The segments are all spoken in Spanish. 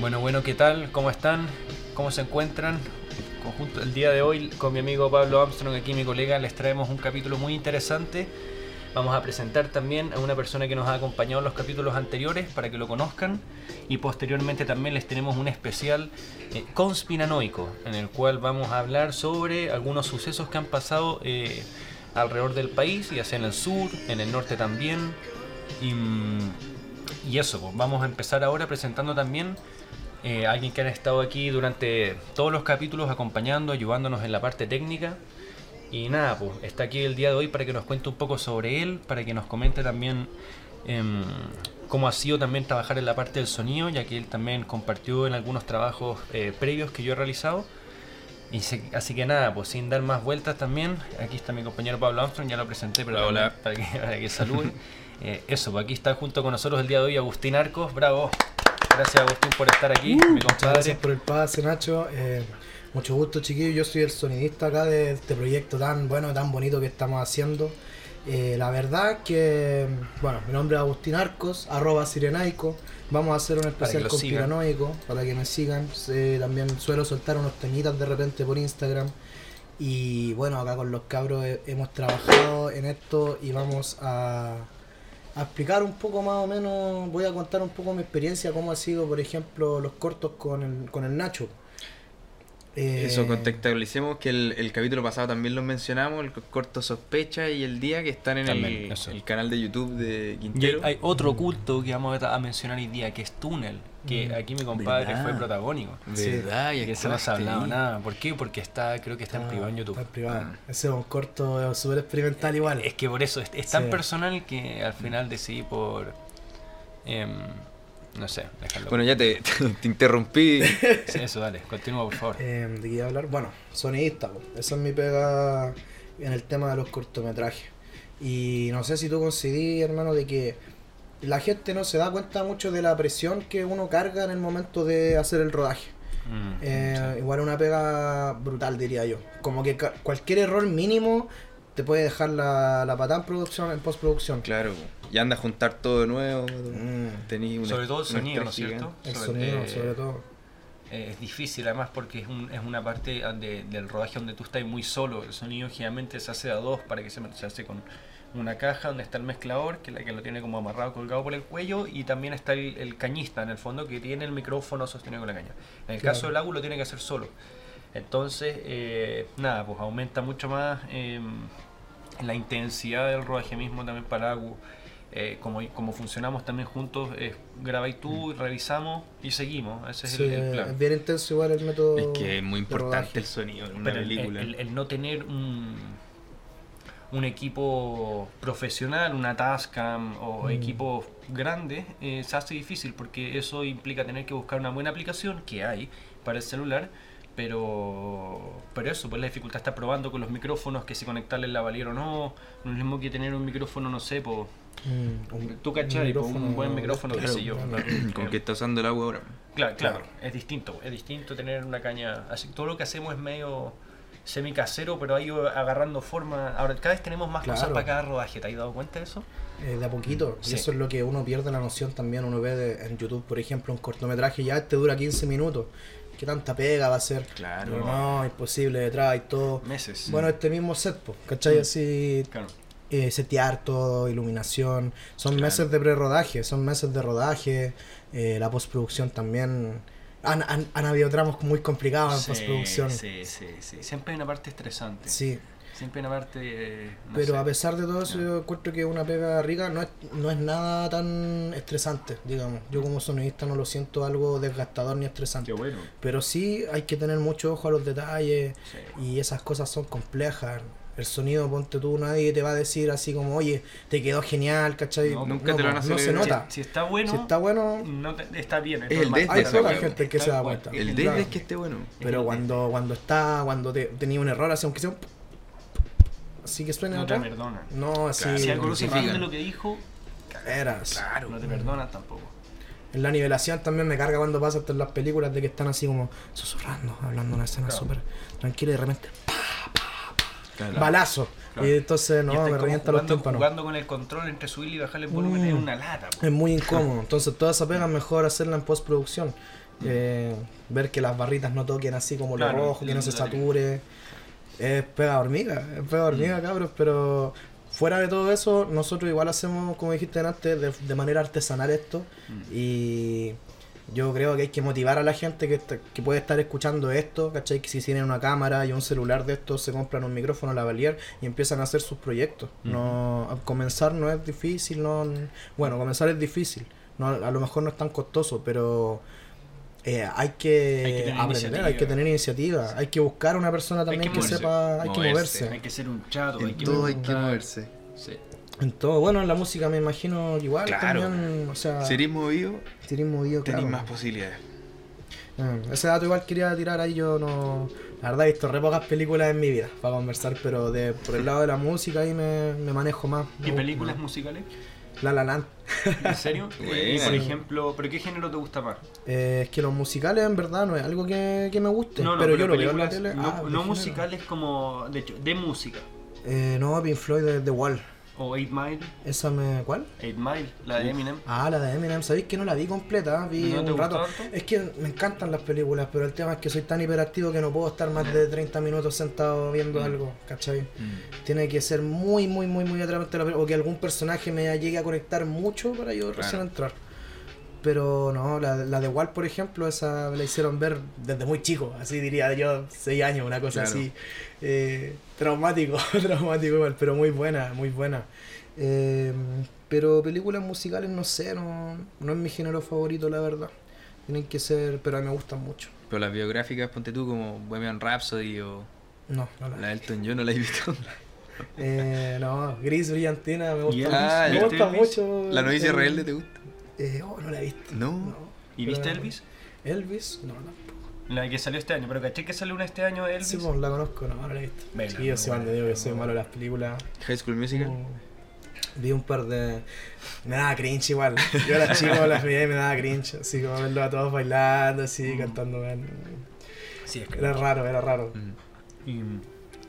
Bueno, bueno, ¿qué tal? ¿Cómo están? ¿Cómo se encuentran? Conjunto, el día de hoy con mi amigo Pablo Armstrong, aquí mi colega, les traemos un capítulo muy interesante. Vamos a presentar también a una persona que nos ha acompañado en los capítulos anteriores para que lo conozcan y posteriormente también les tenemos un especial eh, conspiranoico en el cual vamos a hablar sobre algunos sucesos que han pasado eh, alrededor del país, ya sea en el sur, en el norte también. Y, eso, pues, vamos a empezar ahora presentando también eh, alguien que ha estado aquí durante todos los capítulos acompañando, ayudándonos en la parte técnica. Y nada, pues está aquí el día de hoy para que nos cuente un poco sobre él, para que nos comente también em, cómo ha sido también trabajar en la parte del sonido, ya que él también compartió en algunos trabajos eh, previos que yo he realizado. Y así que nada, pues sin dar más vueltas también, aquí está mi compañero Pablo Armstrong, ya lo presenté, pero Hola. Para, que, para que salude. Eh, eso, pues aquí está junto con nosotros el día de hoy Agustín Arcos, bravo. Gracias Agustín por estar aquí, mi Uh, Muchas compadre. gracias por el pase, Nacho. Eh, mucho gusto, chiquillos. Yo soy el sonidista acá de este proyecto tan bueno, tan bonito que estamos haciendo. Eh, la verdad que, bueno, mi nombre es Agustín Arcos, arroba sirenaico. Vamos a hacer un especial sigan. conspiranoico para que me sigan. Eh, también suelo soltar unos temitas de repente por Instagram. Y bueno, acá con los cabros he- hemos trabajado en esto y vamos a, a explicar un poco más o menos, voy a contar un poco mi experiencia, cómo ha sido, por ejemplo, los cortos con el, con el Nacho. Eh, Eso, contextualicemos que el, el capítulo pasado también lo mencionamos, el corto Sospecha y el día que están en También, el, el canal de YouTube de Y Quintero. hay otro culto que vamos a mencionar hoy día, que es Túnel, que Mm. aquí mi compadre ¿Verdad? fue protagónico. Sí. ¿Verdad? Y que se no se ha hablado ahí. nada. ¿Por qué? Porque está, creo que está en privado en YouTube. Está en privado. Ah. Ese es un corto súper experimental igual. Es que por eso es, es tan Sí. personal que al final decidí por. em, no sé, dejarlo. Bueno, ya te, te interrumpí. Sí, eso, dale, continúa por favor. Eh, ¿De qué iba a hablar? Bueno, sonidista, po. esa es mi pega en el tema de los cortometrajes. Y no sé si tú coincidís, hermano, de que la gente no se da cuenta mucho de la presión que uno carga en el momento de hacer el rodaje. Mm, Eh, sí. Igual una pega brutal, diría yo. Como que cualquier error mínimo te puede dejar la, la patada en producción, en postproducción. claro, y anda a juntar todo de nuevo. Mm, una- Sobre todo el sonido, ¿no es cierto? el Sobre- sonido, eh, sobre todo. eh, es difícil además porque es, un- es una parte de- del rodaje donde tú estás muy solo. El sonido generalmente se hace a dos para que se, se hace con una caja donde está el mezclador, que es la que lo tiene como amarrado, colgado por el cuello, y también está el, el cañista en el fondo que tiene el micrófono sostenido con la caña. En el Claro. caso del agua lo tiene que hacer solo. Entonces, eh, nada, pues aumenta mucho más eh, la intensidad del rodaje mismo también para Agu. Eh, como, como funcionamos también juntos, es graba y tú, revisamos y seguimos. Ese es Sí, el, el plan. es bien intenso igual el método. Es que es muy importante el sonido en una Pero película. el- el no tener un, un equipo profesional, una Tascam o Mm. equipos grandes, eh, se hace difícil porque eso implica tener que buscar una buena aplicación que hay para el celular. Pero, pero eso, pues la dificultad está probando con los micrófonos, que si conectarle el lavalier o no. No es lo mismo que tener un micrófono, no sé, po, Mm, un- tú cachai, un micrófono buen micrófono, qué claro, sé yo. claro. Con que está usando el agua ahora. Claro, claro, Claro. es distinto, es distinto tener una caña. Así todo lo que hacemos es medio semi casero, pero ha ido agarrando forma. Ahora cada vez tenemos más cosas Claro. para cada rodaje, ¿te has dado cuenta de eso? Eh, de a poquito. Sí. Y eso es lo que uno pierde la noción también. Uno ve de- en YouTube, por ejemplo, un cortometraje ya este dura 15 minutos. ¿Qué tanta pega va a ser? Claro. Pero no, imposible detrás y todo. Meses. Bueno, este mismo set, pues, ¿cachai? Mm. Así, claro. eh, setear todo, iluminación. Son Claro. meses de pre-rodaje, son meses de rodaje. eh, la postproducción también. Han, han, han habido tramos muy complicados en Sí, postproducción. sí, sí, sí. Siempre hay una parte estresante. Sí. Siempre hay una parte. eh, no Pero sé. a pesar de todo eso, yo encuentro que una pega rica no es, no es nada tan estresante, digamos. Yo como sonidista no lo siento algo desgastador ni estresante. bueno. Pero sí hay que tener mucho ojo a los detalles Sí. y esas cosas son complejas. El sonido, ponte tú, nadie te va a decir así como, oye, te quedó genial, ¿cachai? No, nunca te lo van a no se nota. Si está bueno, Si está bueno, no te- está bien. Es el desde Hay weá. gente que se da cuenta. El Es desde claro. es que esté bueno. pero cuando cuando está, cuando te, tenía un error, así aunque sea un... Así que suena No te perdonan. No, así... Claro, Si algo no se entiende lo que dijo, Eras. Claro. no te perdonan tampoco. En la nivelación también me carga cuando pasa hasta en las películas de que están así como susurrando, hablando una escena Claro. súper tranquila y de repente Claro. balazo. Claro. Y entonces no, me revienta los tímpanos. jugando con el control entre subir y bajar el volumen Mm. es una lata. po. Es muy incómodo. Entonces toda esa pega es mejor hacerla en postproducción. Eh, ver que las barritas no toquen así como lo Claro, rojo, que no se sature. Es pega hormiga, es pega hormiga, Mm. cabros, pero fuera de todo eso, nosotros igual hacemos, como dijiste antes, de, de manera artesanal esto. Mm. Y yo creo que hay que motivar a la gente que, está- que puede estar escuchando esto, ¿cachai? Que si tienen una cámara y un celular de estos, se compran un micrófono lavalier y empiezan a hacer sus proyectos. No, a comenzar no es difícil, no, bueno, comenzar es difícil, no, a lo mejor no es tan costoso, pero eh, hay, que Hay que tener aprender, iniciativa. hay que tener iniciativa, hay que buscar una persona también que que, moverse. sepa, hay que Moverse. Hay que ser un chato, hay En que todo hay que moverse. Sí. En todo, bueno, en la música me imagino igual Claro. también, o sea, movido, movido, claro. más posibilidades. Mm, Ese dato igual quería tirar ahí, yo no... La verdad he visto re pocas películas en mi vida para conversar, pero de por el lado de la música ahí me, me manejo más. ¿Y películas más. musicales? La La Land. ¿En serio? y por ejemplo, ¿pero qué género te gusta más? Eh, es que los musicales en verdad no es algo que, que me guste, No, no, pero, yo lo veo en la tele. No, ah, no musicales como, de hecho, de música. Eh, no, Pink Floyd de The Wall. O 8 Mile, ¿Esa me... cuál? 8 Mile, la de Eminem. Ah, la de Eminem, sabéis que no la vi completa, vi ¿No te un gustó rato. harto? Es que me encantan las películas, pero el tema es que soy tan hiperactivo que no puedo estar más de 30 minutos sentado viendo Mm. algo, ¿cachai? Tiene que ser muy, muy, muy, muy atrapante la película, o que algún personaje me llegue a conectar mucho para yo recién entrar. Pero no, la, la de Walt, por ejemplo, esa me la hicieron ver desde muy chico, así diría yo, 6 años, una cosa Claro. así. Eh, traumático, traumático igual, pero muy buena, muy buena. Eh, pero películas musicales, no sé, no, no es mi género favorito, la verdad. Tienen que ser, pero a mí me gustan mucho. Pero las biográficas, ponte tú como Bohemian Rhapsody o No, no la la Elton John, no la he visto. Eh, no, Gris Brillantina me ¿Y gusta, mucho, me ¿Viste gusta mucho. ¿La novicia el- rebelde te gusta? Eh, oh, no la he visto. No. ¿Y viste Elvis? Elvis, no, no. La que salió este año, pero caché que salió una este año de Elvis. Sí, pues la conozco, no, no la he visto. Vela, Sí, yo soy digo que malo en las películas. High School Musical. Mm, Vi un par de. Me daba cringe igual. Yo era chico, las veía y me daba cringe. Así como verlos a todos bailando, así, Mm. cantando. man. Sí, es que Era raro, era raro. Mm. Y,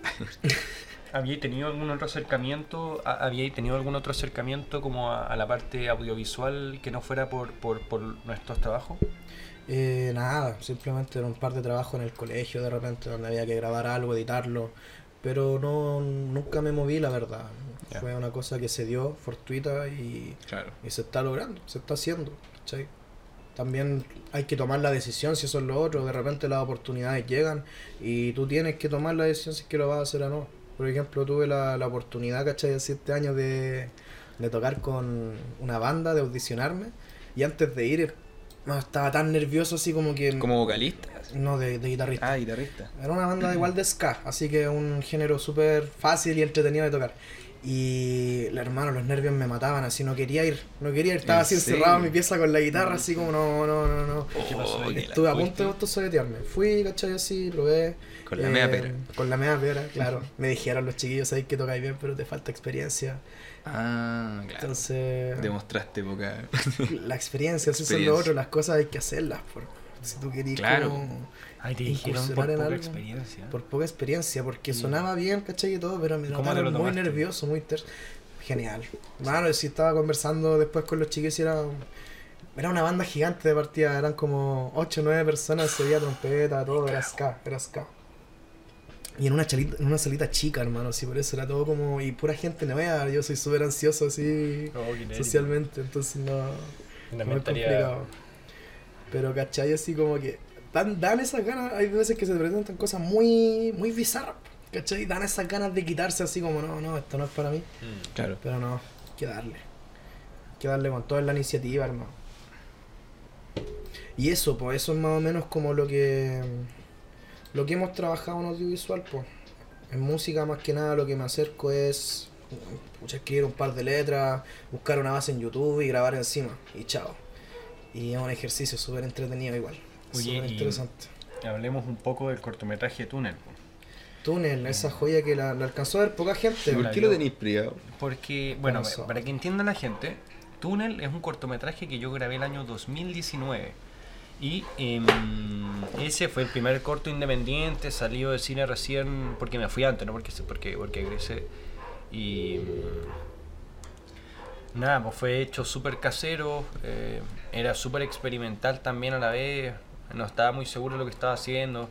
¿Había tenido algún otro acercamiento? a- ¿Había tenido algún otro acercamiento como a, a la parte audiovisual que no fuera por, por, por nuestros trabajos? Eh, nada, simplemente era un par de trabajo en el colegio de repente donde había que grabar algo, editarlo, pero no nunca me moví la verdad. Fue una cosa que se dio fortuita y, Claro. y se está logrando, se está haciendo. ¿cachai? También hay que tomar la decisión si eso es lo otro, de repente las oportunidades llegan y tú tienes que tomar la decisión si es que lo vas a hacer o no. Por ejemplo, tuve la, la oportunidad, ¿cachai? Hace siete años de, de tocar con una banda, de audicionarme y antes de ir no, estaba tan nervioso así como que... Como vocalista. No, de, de guitarrista. Ah, guitarrista. Era una banda igual de ska, así que un género súper fácil y entretenido de tocar. Y hermano, los nervios me mataban, así no quería ir, no quería ir, estaba ¿En así encerrado en mi pieza con la guitarra, así como no, no, no, no. ¿Qué pasó ahí? Oh, la Estuve a punto de autosoletearme. Fui, ¿cachai? Así, probé. Con la eh, media pera. Con la media pera, claro. Me dijeron los chiquillos, sabéis que tocáis bien, pero te falta experiencia. Ah, claro. Entonces, Demostraste poca. la experiencia, eso es lo otro, las cosas hay que hacerlas. Por, si tú querías Claro. como- Ay, te dijeron por poca experiencia. por poca experiencia, porque sonaba bien, ¿cachai? Y todo, pero me ¿Cómo te notaron muy nervioso, muy ter... Genial. Mano, si estaba conversando después con los chiquillos y era... Era una banda gigante de partida, eran como 8 o 9 personas, se veía trompeta, todo, era ska, era ska. Y en una, chalita, en una salita chica, hermano, así por eso era todo como... Y pura gente nueva, yo soy súper ansioso así Oh, socialmente, entonces no... Una mentalidad- complicado. Pero, ¿cachai? Así como que dan, dan esas ganas, hay veces que se presentan cosas muy, muy bizarras, ¿cachai? Dan esas ganas de quitarse así como, no, no, esto no es para mí. Mm. Claro. Pero no, hay que darle. Hay que darle con toda la iniciativa, hermano. Y eso, pues, eso es más o menos como lo que lo que hemos trabajado en audiovisual, pues. En música más que nada lo que me acerco es pucha, escribir un par de letras, buscar una base en YouTube y grabar encima. Y chao. Y es un ejercicio súper entretenido igual. Oye, Súper y- interesante. Hablemos un poco del cortometraje Túnel. Túnel, esa joya que la, la alcanzó a ver poca gente. ¿Por qué lo tenéis privado? Porque, bueno, para que entienda la gente, Túnel es un cortometraje que yo grabé el año 2019. Y em, ese fue el primer corto independiente, salió del cine recién, porque me fui antes, no porque, porque, porque egresé. Y mm, nada, pues fue hecho súper casero, eh, era súper experimental también a la vez. No estaba muy seguro de lo que estaba haciendo.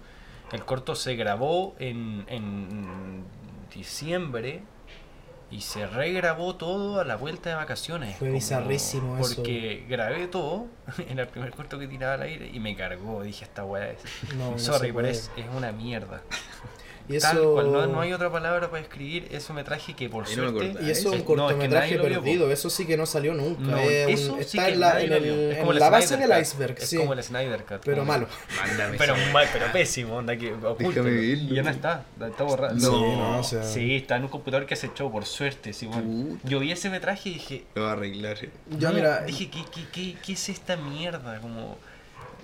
El corto se grabó en, en diciembre y se regrabó todo a la vuelta de vacaciones. Fue bizarrísimo eso. Porque grabé todo, era el primer corto que tiraba al aire y me cargó. Dije, esta weá es. No, no Sorry, pero es, es una mierda. Y Tal eso, cual, no, no hay otra palabra para escribir ese metraje que por Ahí suerte. y eso es un No, es que cortometraje perdido, eso sí que no salió nunca. No, es un- eso sí está en la, en el-. Es como la base Snyder del iceberg, Es sí. como el Snyder Cut. Pero malo. Mándame Pero, mal, pero pésimo, onda que oculto. Y ya no está, está borrado. No. Sí, no, o sea, Sí, está en un computador que se echó, por suerte. Sí, bueno. Yo vi ese metraje y dije. Lo va a arreglar. Yo, no, mira, dije, ¿qué, qué, qué, qué es esta mierda? Como.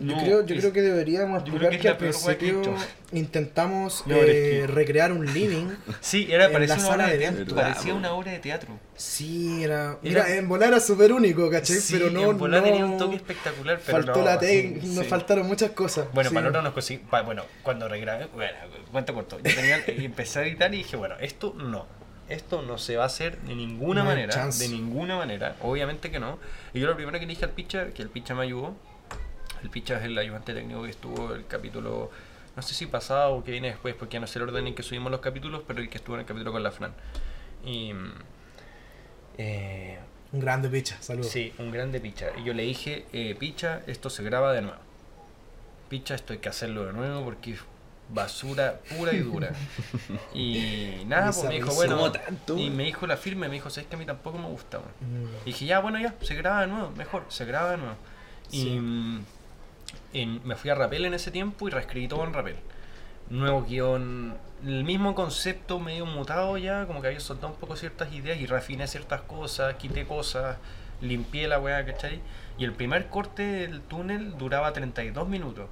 Yo, creo, yo es- creo que deberíamos explicar que es que, la al que principio intentamos No, pero es eh, que- recrear un living. Sí, era, en parecía la una obra sala de teatro. eventos. Parecía Verdad, una obra de teatro. Sí, era. Era- Mira, en volar era súper único, ¿cachai? Sí, pero no. en bola no tenía un toque espectacular, pero faltó no, la sí, tec- sí. nos faltaron muchas cosas. Bueno, sí. para nosotros nos conseguí. pa- bueno, cuando regrabé. Bueno, cuento corto. Yo tenía, y empecé a editar y dije, bueno, esto no. Esto no se va a hacer de ninguna No manera. chance. De ninguna manera. Obviamente que no. Y yo lo primero que le dije al Picha, que el Picha me ayudó. El Picha es el ayudante técnico que estuvo el capítulo. No sé si pasado o que viene después, porque ya no sé el orden en que subimos los capítulos, pero el que estuvo en el capítulo con la Fran. Y. eh, Un grande picha, saludos. Sí, un grande Picha. Y yo le dije, eh, Picha, esto se graba de nuevo. Picha, esto hay que hacerlo de nuevo porque es basura pura y dura. y nada, pues me dijo, bueno. Y me dijo la firme, me dijo, sabes que a mí tampoco me gusta. weón?". Mm. Y dije, ya, bueno, ya, se graba de nuevo, mejor, se graba de nuevo. Sí. Y mm, en- me fui a Rapel en ese tiempo y reescribí todo en Rapel. Nuevo guion, el mismo concepto medio mutado ya, como que había soltado un poco ciertas ideas y refiné ciertas cosas, quité cosas, limpié la weá, ¿cachai? Y el primer corte del túnel duraba 32 minutos.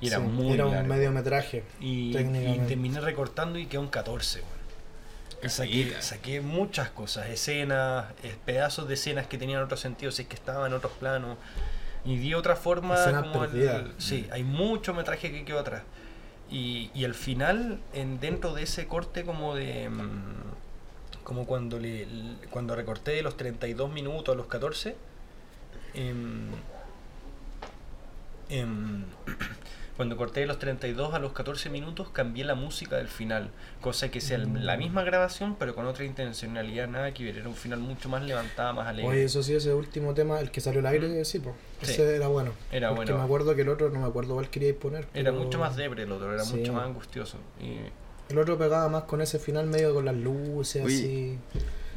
Y era Sí, muy Era un mediometraje. Y, y terminé recortando y quedó un 14, weón. Saqué, saqué muchas cosas, escenas, eh, pedazos de escenas que tenían otro sentido, si es que estaban en otros planos. Y di otra forma como el- sí, hay mucho metraje que quedó atrás. Y, y al final, en, dentro de ese corte como de... mm, como cuando le, cuando recorté de los 32 minutos a los 14, em, em, cuando corté de los 32 a los 14 minutos cambié la música del final, cosa que sea Mm. la misma grabación pero con otra intencionalidad, nada que ver, era un final mucho más levantada, más alegre. Oye, eso sí, ese último tema, el que salió al aire, sí, pues. Sí. Ese era bueno. Era Porque bueno. me acuerdo que el otro, no me acuerdo cuál queríais poner. Era mucho más debre el otro, era Sí. mucho más angustioso. Y El otro pegaba más con ese final medio con las luces, así.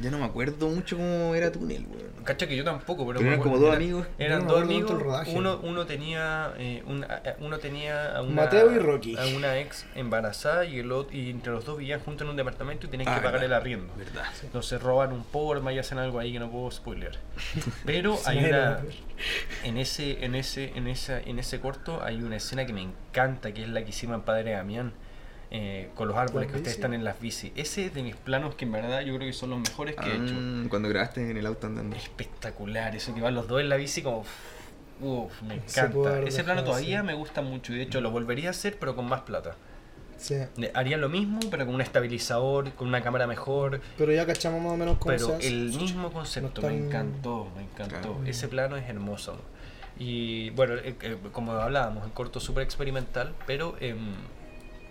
Ya no me acuerdo mucho cómo era túnel, weón. Cacha que yo tampoco, pero Pero eran como dos era- amigos. Eran Yo no me dos amigos. tanto el rodaje. Uno, uno tenía eh, una, a- uno tenía a una, Mateo y Rocky. a una ex embarazada y el otro, y entre los dos vivían juntos en un departamento y tenían Ah, que pagar verdad. el arriendo. ¿Verdad? Entonces roban un porma y hacen algo ahí que no puedo spoiler. Pero hay una en ese en ese en esa en ese corto hay una escena que me encanta que es la que hicimos en Padre Damián. Eh, con los árboles ¿Las que ustedes están en las bici. Ese es de mis planos que en verdad yo creo que son los mejores que he hecho Ah, cuando grabaste en el auto andando. espectacular. Eso que van los dos en la bici como... Uff, me encanta. Ese plano todavía así. me gusta mucho y de hecho lo volvería a hacer pero con más plata. Sí. Ne- Haría lo mismo pero con un estabilizador, con una cámara mejor. Pero ya cachamos más o menos cómo Pero el mismo concepto No me encantó, me encantó. Claro. Ese plano es hermoso. Y bueno, eh, eh, como hablábamos, el corto súper experimental, pero em,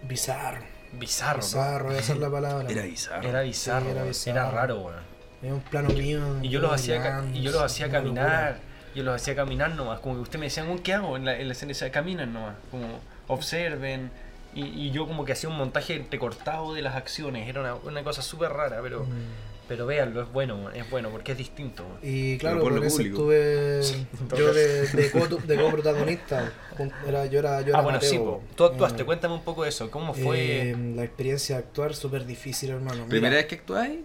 Bizarro. bizarro. ¿no? Bizarro, esa es la palabra. Era bizarro. Era bizarro, Sí, era era, raro, weón. Es un plano mío. Y yo los hacía, y yo los hacía caminar, locura. yo los hacía caminar nomás, como que usted me decían, ¿qué hago? En la, en la escena decía, caminan nomás, como observen. Y, y yo como que hacía un montaje entrecortado de las acciones, era una, una cosa súper rara, pero, Mm. Pero véanlo, es bueno, es bueno, porque es distinto. Y claro, por eso público. estuve yo de, de, co- de coprotagonista. Jun- Era, yo era, yo era ah, bueno, Mateo. sí, po. tú actuaste, Eh, cuéntame un poco de eso, ¿cómo fue? eh, la experiencia de actuar súper difícil, hermano. Mira, ¿Primera vez que actuáis?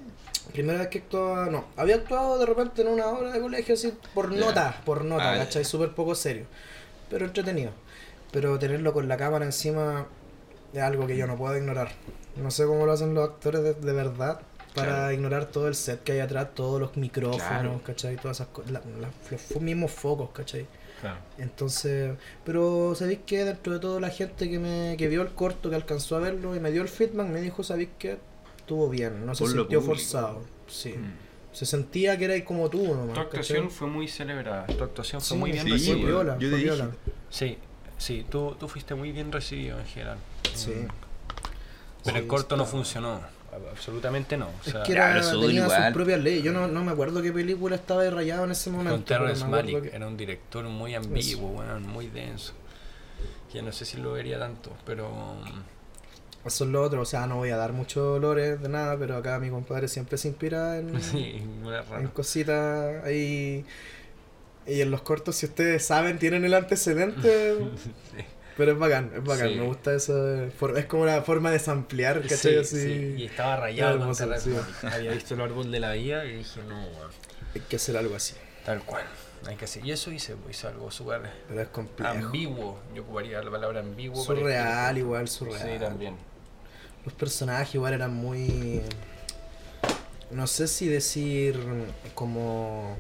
Primera vez que actuaba, no. Había actuado de repente en una obra de colegio así por nota, por nota, Ah. ¿cachai? Súper poco serio. Pero entretenido. Pero tenerlo con la cámara encima es algo que yo no puedo ignorar. No sé cómo lo hacen los actores de, de verdad para Claro. ignorar todo el set que hay atrás, todos los micrófonos, Claro. ¿cachai? Todas esas cosas, la- la- los mismos focos, ¿cachai? Claro. Entonces, pero sabéis que dentro de toda la gente que me que vio el corto, que alcanzó a verlo y me dio el feedback, me dijo, sabéis que estuvo bien, no se Por sintió público. forzado. Sí. Mm. Se sentía que erais como tú nomás. Tu actuación ¿cachai? fue muy celebrada, tu actuación fue Sí, muy bien sí, recibida. fue weón, viola, yo viola. dije. Sí, sí, tú, tú fuiste muy bien recibido en general. Sí. Mm. Pero Sí, el corto no funcionó. Absolutamente no. O Es sea, que era, pero eso tenía igual. sus propias leyes. Yo no, no me acuerdo qué película estaba de rayado en ese momento. con Terrence Malick que- era un director muy ambiguo, weón, muy denso. Que no sé si lo vería tanto, pero. mm, Eso es lo otro. O sea, no voy a dar muchos olores de nada, pero acá mi compadre siempre se inspira en, Sí, es en cositas ahí. Y en los cortos, si ustedes saben, tienen el antecedente. Sí. Pero es bacán, es bacán. Sí. Me gusta for- Es como una forma de samplear, ¿cachai? Sí, sí, Y estaba rayado con. Había visto el árbol de la vida y dije, no. Hay que hacer algo así. Tal cual. Hay que hacer. Y eso hice, pues, hice algo súper Pero es complejo. ambiguo. Yo ocuparía la palabra ambiguo. Surreal, igual, surreal. Sí, también. Los personajes igual eran muy. No sé si decir como.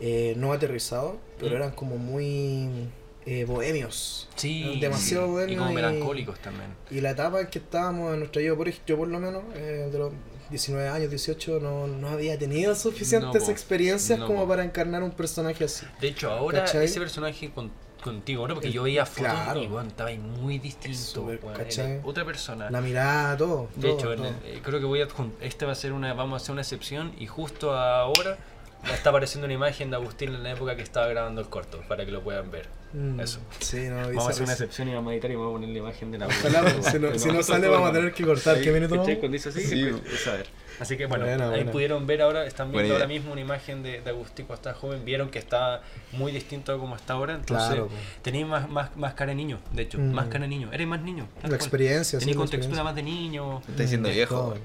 eh, no aterrizados, pero Mm. eran como muy. Eh, bohemios. Sí, Demasiado sí. Y bueno como y- melancólicos también. Y la etapa en que estábamos en nuestra yo por, yo por lo menos, eh, de los 19 años, 18, no, no había tenido suficientes No, experiencias No, como po. para encarnar un personaje así. De hecho, ahora ¿Cachai? ese personaje con- contigo, ¿no? Porque Es- yo veía fotos claro. y bueno, estaba ahí muy distinto. otra persona. La mirada, todo. de todo, hecho, todo. el- eh, creo que voy a este va a ser una, vamos a hacer una excepción y justo ahora está apareciendo una imagen de Agustín en la época que estaba grabando el corto, para que lo puedan ver. Mm, eso. Sí, no, Vamos a hacer una excepción y vamos a editar y vamos a poner la imagen de la Ojalá, pues, si no, si no sale vamos a tener que cortar. ¿Qué minuto vamos? Cuando dice así, Sí. pues, a ver. Así que bueno, Buena, ahí buena. pudieron ver ahora, están viendo Buena ahora idea. mismo una imagen de, de Agustín cuando estaba joven, vieron que está muy distinto a como está ahora, entonces Claro, po. tenéis más, más, más cara de niño, de hecho, Mm. más cara de niño, eres más niño. La cual. experiencia, sí, Tenéis la contextura más de niño. Me está diciendo Mm, viejo. todo.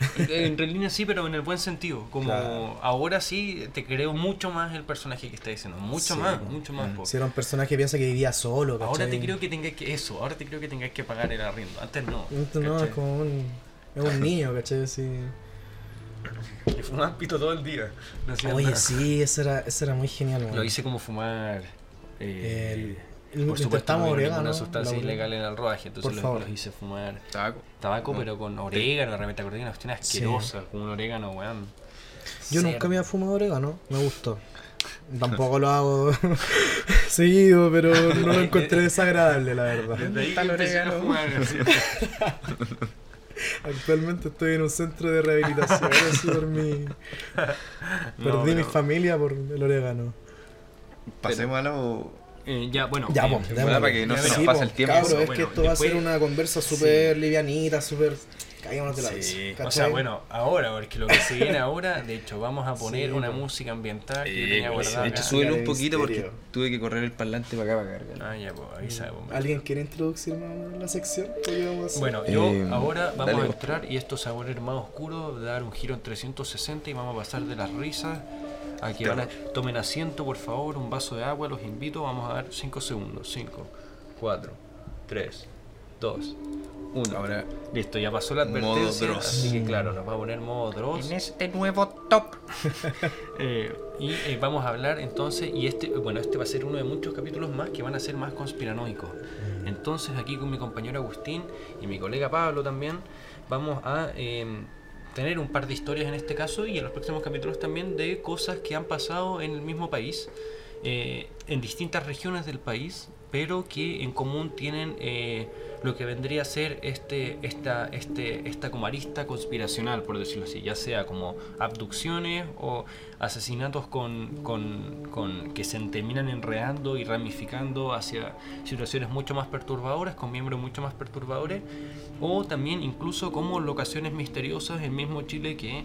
En realidad sí, pero en el buen sentido. Como Claro. ahora sí te creo mucho más el personaje que está diciendo. Mucho Sí, más, mucho más. Mm. Si era un personaje que piensa que vivía solo, Ahora ¿cachai? te creo que tengáis que eso, ahora te creo que tengáis que pagar el arriendo. Antes no. Esto no, es como un, es un niño, ¿cachai? Sí. Y fumaban pito todo el día. No Oye, nada. sí, eso era, eso era muy genial, man. Lo hice como fumar. eh, El- por supuesto, no orégano, ninguna sustancia la- ilegal en el rodaje, entonces los, los hice fumar Tabaco. tabaco, No. pero con orégano, realmente acordé una cuestión Sí. asquerosa, con un orégano, weón. Yo Cero. nunca había fumado orégano, me gustó. Tampoco lo hago seguido, pero no lo encontré desagradable, la verdad. Desde ahí orégano. fumar. Actualmente estoy en un centro de rehabilitación, así por mi... No, Perdí mi pero- familia por el orégano. Pasemos a lo. Eh, ya, bueno. Ya, eh, pues, bueno, démosle. para que no se Sí, nos pues, pase el tiempo. cabros, Eso, es bueno, que esto va a ser después- una conversa súper livianita, súper... Caímonos de la vez. Sí, o sea, bueno, ahora, porque lo que se viene ahora, de hecho, vamos a poner Sí, una música ambiental que yo Eh, tenía pues, guardada. de hecho, súbelo un poquito porque tuve que correr el parlante para acá para cargar. Ah, ya, pues, avisa, pues, ¿Alguien quiere introducir más o menos la sección? ¿Qué vamos a hacer? Bueno, yo Eh, ahora vamos dale, a vos. entrar y esto se va a poner más oscuro, dar un giro en 360 y vamos a pasar de las risas a que van a- tomen asiento, por favor, un vaso de agua, los invito, vamos a dar 5 segundos, 5, 4, 3, 2, 1. Ahora, Listo, ya pasó la Modo advertencia, Dross. así que claro, nos va a poner modo Dross. este nuevo top. Eh, y eh, vamos a hablar entonces, y este, bueno, este va a ser uno de muchos capítulos más que van a ser más conspiranoicos. Entonces aquí con mi compañero Agustín y mi colega Pablo también vamos a eh, tener un par de historias en este caso y en los próximos capítulos también de cosas que han pasado en el mismo país, eh, en distintas regiones del país, pero que en común tienen eh, lo que vendría a ser este, esta, este, esta como arista conspiracional, por decirlo así, ya sea como abducciones o asesinatos con, con, con- que se terminan enredando y ramificando hacia situaciones mucho más perturbadoras, con miembros mucho más perturbadores, o también incluso como locaciones misteriosas en mismo Chile que...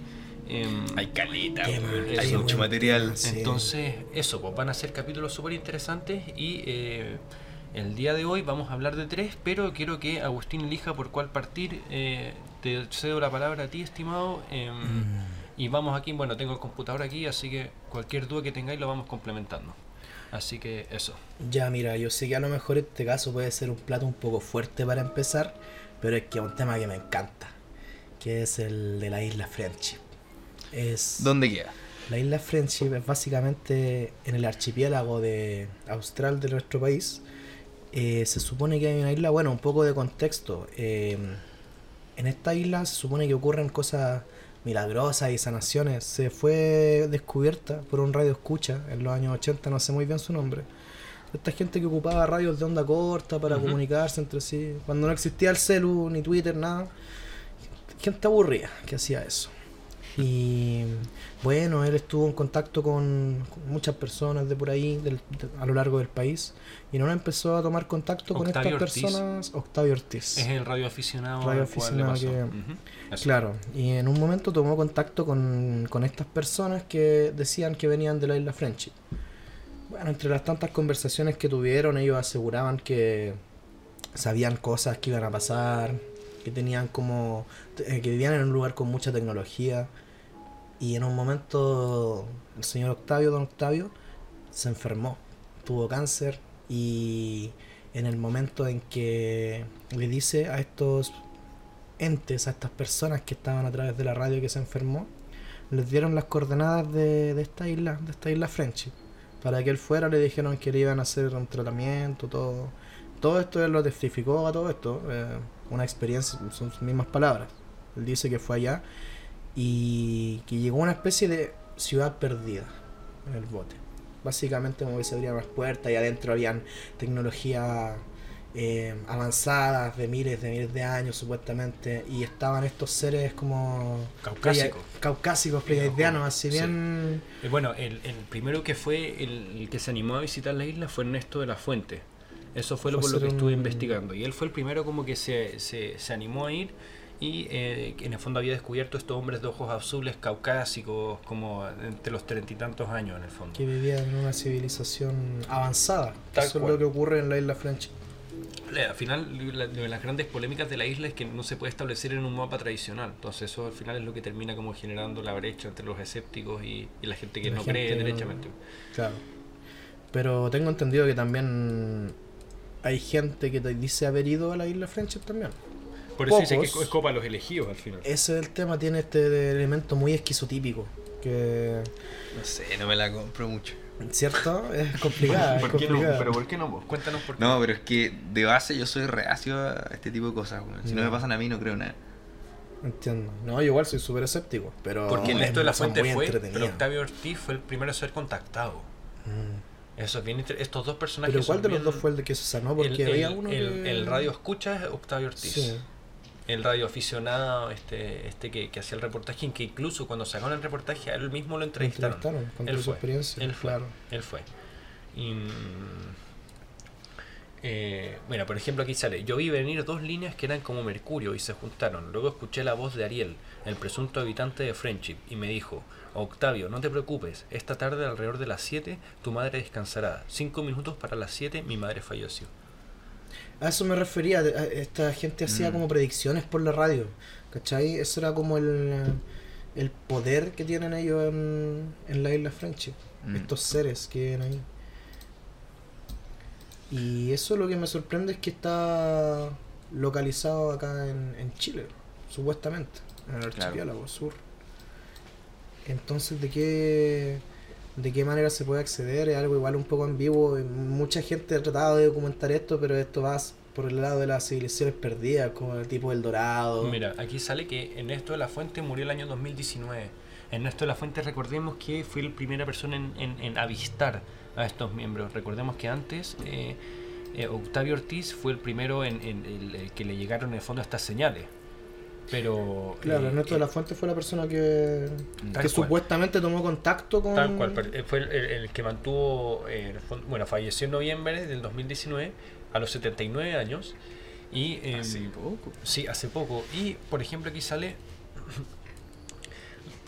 em, Hay caleta, Hay mucho material. sí. entonces, eso, pues van a ser capítulos súper interesantes y eh, el día de hoy vamos a hablar de tres, pero quiero que Agustín elija por cuál partir. Eh, te cedo la palabra a ti, estimado. em, Mm. Y vamos aquí, bueno, tengo el computador aquí, así que cualquier duda que tengáis lo vamos complementando. Así que eso. Ya, mira, yo sé que a lo mejor este caso puede ser un plato un poco fuerte para empezar, pero es que es un tema que me encanta, que es el de la isla Friendship. Es ¿Dónde queda? la isla Friendship es básicamente en el archipiélago de austral de nuestro país. Eh, se supone que hay una isla, bueno, un poco de contexto. eh, en esta isla se supone que ocurren cosas milagrosas y sanaciones. Se fue descubierta por un radio escucha en los años 80, no sé muy bien su nombre, Esta gente que ocupaba radios de onda corta para comunicarse entre sí. Cuando no existía el celu, ni Twitter, nada. Gente aburrida que hacía eso. Y bueno, él estuvo en contacto con, con muchas personas de por ahí, del- de- a lo largo del país. Y no empezó a tomar contacto con estas Ortiz. personas. Octavio Ortiz. Es el radio aficionado. Radio al cual aficionado le pasó. que- Ujú. Eso. Claro, y en un momento tomó contacto con, con estas personas que decían que venían de la isla Friendship. Bueno, entre las tantas conversaciones que tuvieron, ellos aseguraban que sabían cosas que iban a pasar, que tenían como. eh, que vivían en un lugar con mucha tecnología. Y en un momento, el señor Octavio, don Octavio, se enfermó, tuvo cáncer y en el momento en que le dice a estos entes, a estas personas que estaban a través de la radio que se enfermó, les dieron las coordenadas de, de esta isla, de esta isla Friendship. Para que él fuera le dijeron que le iban a hacer un tratamiento, todo. Todo esto él lo testificó a todo esto, eh, una experiencia, son sus mismas palabras. Él dice que fue allá y que llegó a una especie de ciudad perdida en el bote. Básicamente como que se abrían las puertas y adentro habían tecnología eh, avanzadas de miles de miles de años supuestamente y estaban estos seres como Caucásicos. pleia- caucásicos pleiadianos así Sí. bien Eh, Bueno, el, el primero que fue el, el que se animó a visitar la isla fue Ernesto de la Fuente. Eso fue lo por lo que estuve investigando. Y él fue el primero como que se, se, se animó a ir y eh, en el fondo había descubierto estos hombres de ojos azules caucásicos como entre los treinta y tantos años en el fondo. que vivían en una civilización avanzada. Tal Eso es cual. lo que ocurre en la isla. Eh, Al final, la- de las grandes polémicas de la isla es que no se puede establecer en un mapa tradicional. Entonces, eso al final es lo que termina como generando la brecha entre los escépticos y, y la gente que La no gente cree no- derechamente. Claro. Pero tengo entendido que también hay gente que te dice haber ido a la isla Friendship también. Por eso dice que Pocos. es copa de los elegidos al final. Ese es el tema, tiene este elemento muy esquizotípico. Que, No sé, no me la compro mucho. ¿cierto? Es complicado. es ¿Por qué no? complicado. ¿Pero por qué no vos? Cuéntanos por qué. No, pero es que de base yo soy reacio a este tipo de cosas. weón. Si no me pasan a mí, no creo nada. Entiendo. No, yo igual soy súper escéptico. Pero Porque es- Ernesto de la Fuente fue, pero Octavio Ortiz fue el primero a ser contactado. Mm. Eso es bien inter- Estos dos personajes. Pero ¿cuál de los bien- dos fue el de que se sanó? Porque el, había el- uno el- que... el radio escucha es Octavio Ortiz. Sí. El radio aficionado, este, este que, que hacía el reportaje, en que incluso cuando sacaron el reportaje a él mismo lo Lo entrevistaron. entrevistaron, contó Él su fue, experiencia. Él fue. Claro. Él fue. Y, mm, eh, bueno, por ejemplo, aquí sale: Yo vi venir dos líneas que eran como Mercurio y se juntaron. Luego escuché la voz de Ariel, el presunto habitante de Friendship, y me dijo: Octavio, no te preocupes, esta tarde alrededor de las 7 tu madre descansará. Cinco minutos para las 7 mi madre falleció. A eso me refería, esta gente hacía Mm. como predicciones por la radio, ¿cachai? Eso era como el, el poder que tienen ellos en, en la isla Friendship, Mm. estos seres que viven ahí. Y eso lo que me sorprende es que está localizado acá en, en Chile, supuestamente, en el Claro. archipiélago sur. Entonces, ¿de qué, ¿de qué manera se puede acceder? Es algo igual un poco ambiguo. y Mucha gente ha tratado de documentar esto, pero esto va por el lado de las civilizaciones perdidas, como el tipo del Dorado. Mira, aquí sale que Ernesto de la Fuente murió el año 2019. Ernesto de la Fuente, recordemos que fue la primera persona en, en- avistar a estos miembros. Recordemos que antes eh, eh, Octavio Ortiz fue el primero en, en- el, el que le llegaron en el fondo estas señales. Pero. Claro, eh, Ernesto de la eh, Fuente fue la persona que, que supuestamente tomó contacto con... Tal cual, eh, fue el, el- el que mantuvo, eh, bueno, falleció en noviembre del 2019 a los 79 años y eh, Hace poco. sí, hace poco. Y por ejemplo aquí sale,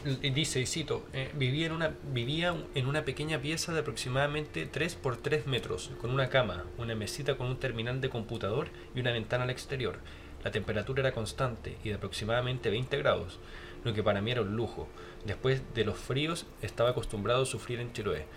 y dice, y cito, eh, vivía, en una, vivía en una pequeña pieza de aproximadamente 3 por 3 metros, con una cama, una mesita con un terminal de computador y una ventana al exterior. La temperatura era constante y de aproximadamente 20 grados, lo que para mí era un lujo. Después de los fríos estaba acostumbrado a sufrir en Chiloé,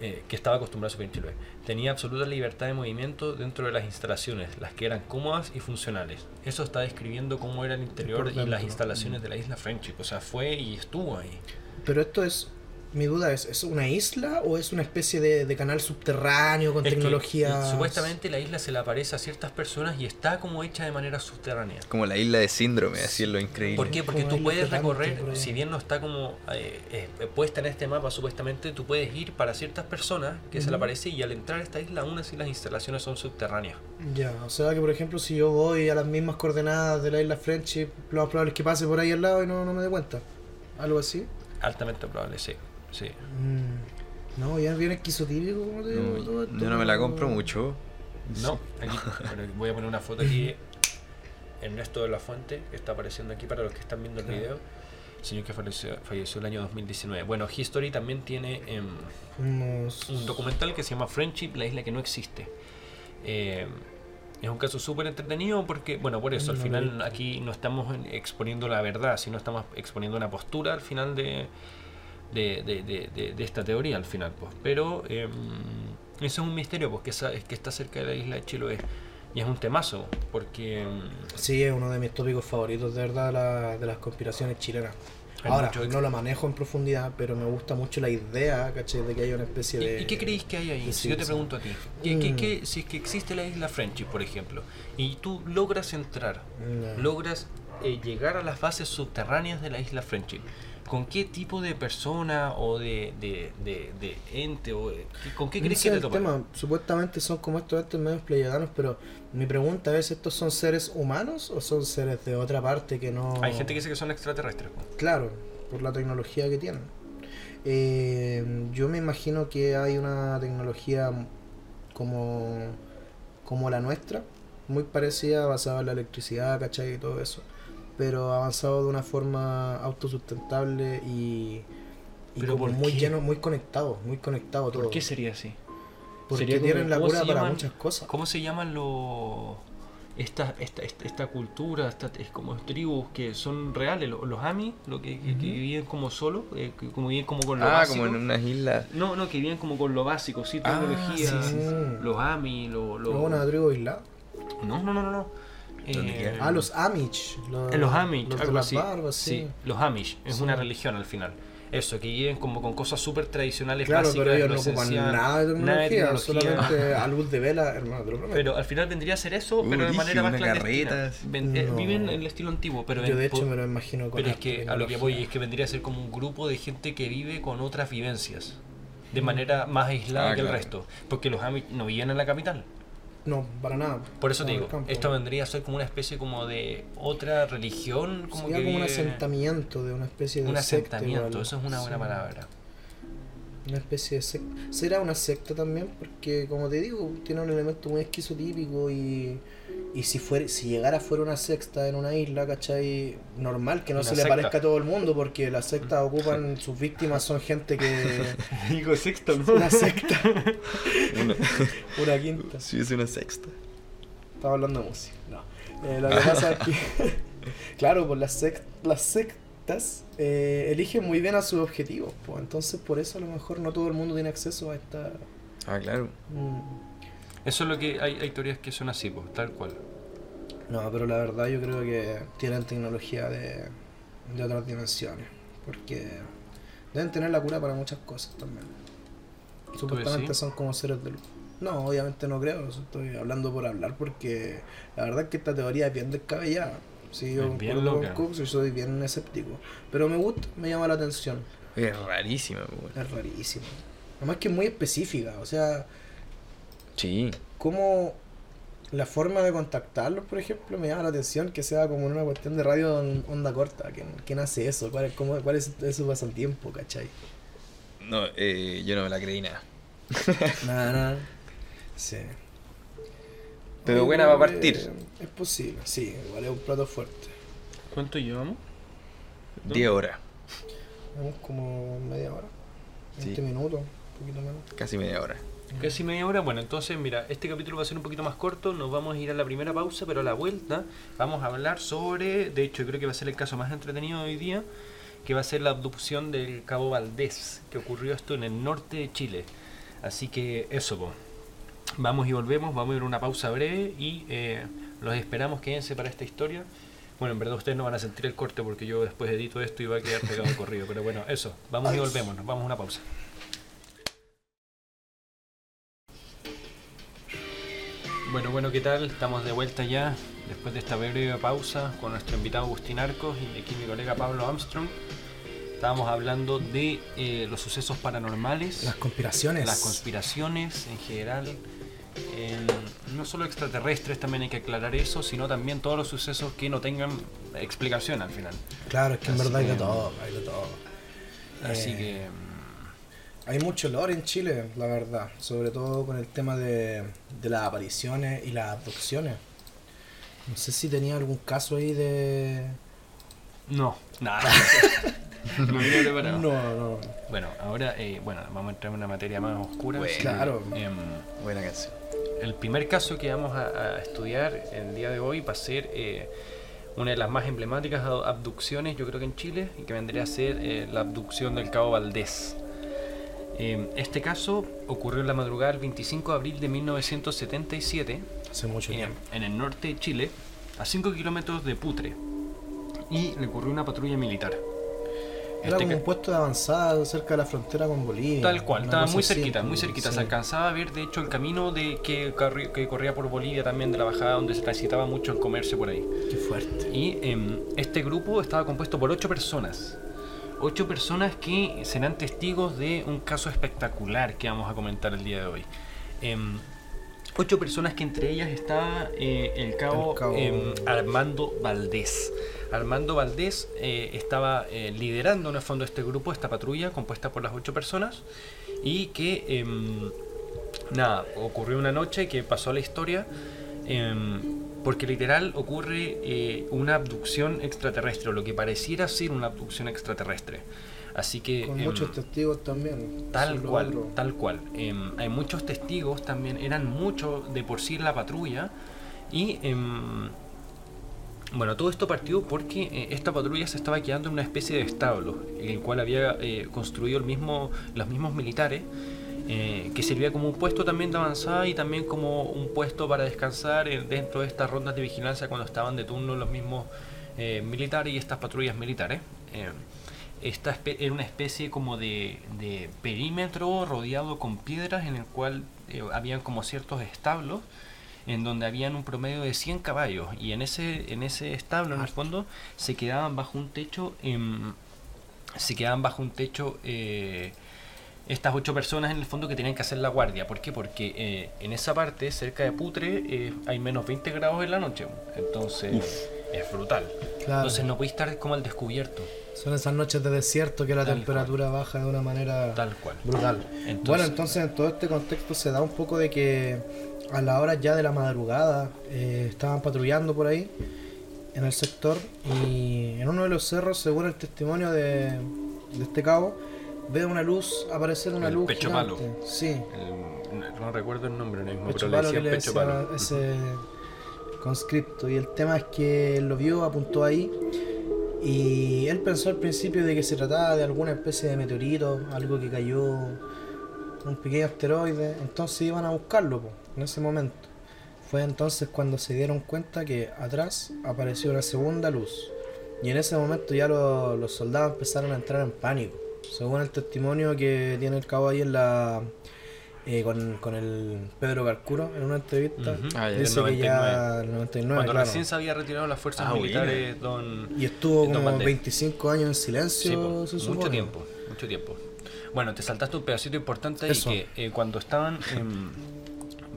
eh, que estaba acostumbrado a sufrir en Chiloé. Tenía absoluta libertad de movimiento dentro de las instalaciones, las que eran cómodas y funcionales. Eso está describiendo cómo era el interior y las instalaciones de la isla Friendship. O sea, fue y estuvo ahí. Pero esto es mi duda es, ¿es una isla o es una especie de, de canal subterráneo con tecnología? eh, supuestamente la isla se le aparece a ciertas personas y está como hecha de manera subterránea. Como la isla de síndrome, así es lo increíble. ¿Por qué? Porque Como tú puedes recorrer, si bien no está como eh, eh, puesta en este mapa, supuestamente tú puedes ir para ciertas personas que se le aparece y al entrar a esta isla aún así las instalaciones son subterráneas. Ya, o sea que por ejemplo si yo voy a las mismas coordenadas de la isla Friendship, lo más probable es que pase por ahí al lado y no, no me dé cuenta. Algo así. Altamente probable, sí. Sí. Mm, No, ya bien esquizotípico, como te digo. No, todo esto, yo no me la compro mucho. No, aquí bueno, voy a poner una foto aquí. Ernesto de la Fuente, que está apareciendo aquí para los que están viendo el Claro. video. Señor que falleció, falleció el año 2019. Bueno, History también tiene Unos- un documental que se llama Friendship, la isla que no existe. Eh, es un caso súper entretenido porque, bueno, por eso, al final aquí no estamos en- exponiendo la verdad, sino estamos exponiendo una postura al final de, de, de- de- de- de esta teoría, al final, pues. Pero eh, eso es un misterio, pues, que, esa- es que está cerca de la isla de Chiloé. Y es un temazo, porque... mm, Sí, es uno de mis tópicos favoritos, de verdad, la- de las conspiraciones chilenas. Ahora, mucho no lo manejo en profundidad, pero me gusta mucho la idea, ¿cachai? De que hay una especie ¿Y, de... y qué creéis que hay ahí? Si yo te pregunto a ti, ¿qué, qué- Mm. qué- si es que existe la isla Friendship, por ejemplo, y tú logras entrar No. logras eh, llegar a las bases subterráneas de la isla Friendship. ¿Con qué tipo de persona o de, de, de, de ente o eh, con qué crees Ese que es te el tema. Supuestamente son como estos entes medios pleyadanos, pero mi pregunta es, ¿estos son seres humanos o son seres de otra parte que no... Hay gente que dice que son extraterrestres. Claro, por la tecnología que tienen. Eh, yo me imagino que hay una tecnología como, como la nuestra, muy parecida, basada en la electricidad, ¿cachai? Y todo eso, pero avanzado de una forma autosustentable y, y ¿Pero como muy qué? lleno, muy conectado, muy conectado todo. ¿Por qué sería así? Porque sería como- tienen la ¿cómo cura para llaman? muchas cosas. ¿Cómo se llaman los esta, esta, esta, esta cultura, esta, es como tribus que son reales, los, los Ami, lo que, que- viven como solo, eh, que como viven como con lo Ah, básico. como en unas islas. No, no, que viven como con lo básico, sí, Ah, tecnología, sí, sí, sí. los Ami, lo- lo- ¿No una tribu aislada? No, no, no, no, no. ¿Dónde Eh? Ah, los Amish. Los, En los Amish, los de algo las así. barbas, sí. sí. los Amish, es Sí. una religión al final. Eso, que viven como con cosas súper tradicionales, Claro, básicas, pero ellos lo no ocupan nada de tecnología, tecnología. solamente a luz de vela, hermano, te lo. Pero al final vendría a ser eso, pero de manera más clandestina. carreta. Ven- eh, No. Viven en el estilo antiguo, pero, Yo de hecho me lo imagino con pero es que a lo que voy tecnología. es que vendría a ser como un grupo de gente que vive con otras vivencias, de manera más aislada Ah, que el claro. resto, porque los Amish no viven en la capital. No, para nada. Por eso te digo, campo. esto vendría a ser como una especie como de otra religión, como Sería que como un asentamiento de una especie de un secta asentamiento, igual. eso es una buena Sí. palabra. Una especie de secta. Será una secta también porque, como te digo, tiene un elemento muy esquizotípico y, y si fuera, si llegara fuera una secta en una isla, ¿cachai? Normal que no Una se le secta. parezca a todo el mundo porque las sectas ocupan, sus víctimas son gente que... Digo sexto, una secta, Una, una quinta. sí, es una sexta. Estaba hablando de música. No. Eh, lo que pasa es que, claro, pues las, sect- las sectas eh, eligen muy bien a sus objetivos. Pues, entonces, por eso a lo mejor no todo el mundo tiene acceso a esta. Ah, claro. mm, Eso es lo que hay, hay teorías que son así, pues, tal cual. No, pero la verdad yo creo que tienen tecnología de, de otras dimensiones. Porque deben tener la cura para muchas cosas también. Supuestamente son como seres de luz. No, obviamente no creo, estoy hablando por hablar porque la verdad es que esta teoría es bien descabellada. Sí, yo Es bien concuerdo con loca. Cooks y soy bien escéptico. Pero me gusta, me llama la atención. Es rarísima, pues. Es rarísimo. Además que es muy específica, o sea, Sí. como la forma de contactarlos, por ejemplo, me llama la atención que sea como en una cuestión de radio onda corta. ¿Quién, quién hace eso? ¿Cuál es, cómo- cuál es, su pasatiempo, cachai? No, eh, yo no me la creí nada. Nada, nada. Sí. Pero buena para partir. Es posible, sí, igual es un plato fuerte. ¿Cuánto llevamos? 10 horas. Vamos como media hora, 20 Sí. minutos, un poquito menos. Casi media hora. Casi media hora. Bueno, entonces, mira, este capítulo va a ser un poquito más corto. Nos vamos a ir a la primera pausa, pero a la vuelta vamos a hablar sobre. De hecho, creo que va a ser el caso más entretenido de hoy día. Que va a ser la abducción del Cabo Valdés. Que ocurrió esto en el norte de Chile. Así que eso. Vamos y volvemos. Vamos a ir a una pausa breve. Y eh, los esperamos. Quédense para esta historia. Bueno, en verdad ustedes no van a sentir el corte porque yo después edito esto y va a quedar pegado el corrido. Pero bueno, eso. Vamos y volvemos. Nos vamos a una pausa. Bueno, bueno, ¿qué tal? Estamos de vuelta ya después de esta breve pausa con nuestro invitado Agustín Arcos y aquí mi colega Pablo Armstrong. Estábamos hablando de eh, los sucesos paranormales, Las conspiraciones. las conspiraciones en general, en- no solo extraterrestres, también hay que aclarar eso, sino también todos los sucesos que no tengan explicación al final. Claro, es que en Así verdad hay de todo, hay de todo. Así Eh, que Hay mucho lore en Chile, la verdad. Sobre todo con el tema de, de las apariciones y las abducciones. No sé si tenía algún caso ahí de... no, nada. no. No, no. Bueno, ahora eh, bueno, vamos a entrar en una materia más oscura. Bueno. Claro. Em, Buena canción. El primer caso que vamos a, a estudiar el día de hoy va a ser eh, una de las más emblemáticas abducciones, yo creo que en Chile, y que vendría a ser eh, la abducción del Cabo Valdés. Eh, este caso ocurrió en la madrugada del 25 de abril de 1977 Hace mucho en, el norte de Chile, a 5 kilómetros de Putre, y le ocurrió una patrulla militar. Era Este como un puesto de avanzada cerca de la frontera con Bolivia. Tal cual, estaba cosa muy cerquita, muy cerquita. sí. Se alcanzaba a ver, de hecho, el camino de que corría por Bolivia también de la bajada, donde se transitaba mucho el comercio por ahí. Qué fuerte. Y em, este grupo estaba compuesto por ocho personas. Ocho personas que serán testigos de un caso espectacular que vamos a comentar el día de hoy. Em, ocho personas que entre ellas está eh, el cabo, El cabo- em, Armando Valdés. Armando Valdés eh, estaba eh, liderando en el fondo este grupo, esta patrulla compuesta por las ocho personas y que em, nada, ocurrió una noche que pasó a la historia porque literal ocurre eh, una abducción extraterrestre, o lo que pareciera ser una abducción extraterrestre. Así que Con em, muchos testigos también. Tal cual, otro. tal cual. Em, hay muchos testigos también, eran muchos de por sí en la patrulla y em, bueno, todo esto partió porque eh, esta patrulla se estaba quedando en una especie de establo, el cual había eh, construido el mismo, los mismos militares, eh, que servía como un puesto también de avanzada y también como un puesto para descansar eh, dentro de estas rondas de vigilancia cuando estaban de turno los mismos eh, militares y estas patrullas militares. Eh, esta era una especie como de, de perímetro rodeado con piedras en el cual eh, habían como ciertos establos en donde habían un promedio de 100 caballos y en ese en ese establo en el fondo se quedaban bajo un techo em, se quedaban bajo un techo eh, estas ocho personas en el fondo que tenían que hacer la guardia. ¿Por qué? Porque eh, en esa parte, cerca de Putre, eh, hay menos 20 grados en la noche. Entonces es brutal. Claro. Entonces no podéis estar como al descubierto. Son esas noches de desierto que la Tal temperatura baja de una manera Tal cual. brutal. Entonces- bueno, entonces en todo este contexto se da un poco de que a la hora ya de la madrugada eh, estaban patrullando por ahí en el sector y en uno de los cerros, según el testimonio de, de este cabo, ve una luz, aparecer una El luz pecho gigante. palo. Sí, El- no- no recuerdo el nombre mismo, pecho pero le palo que le pecho decía palo. ese conscripto. Y el tema es que él lo vio, apuntó ahí. Y él pensó al principio de que se trataba de alguna especie de meteorito, algo que cayó, un pequeño asteroide. Entonces iban a buscarlo po, en ese momento. Fue entonces cuando se dieron cuenta que atrás apareció una segunda luz. Y en ese momento ya lo- los soldados empezaron a entrar en pánico. Según el testimonio que tiene el cabo ahí en la eh, con, con el Pedro Carcuro en una entrevista. Ah, ya. Dice Del que ya el 99, Cuando claro. recién se había retirado las fuerzas Ah, militares, don... Y estuvo Don como Valdés. 25 años en Sí, silencio, po, se mucho tiempo, mucho tiempo. Bueno, te saltaste un pedacito importante ahí que eh, cuando estaban...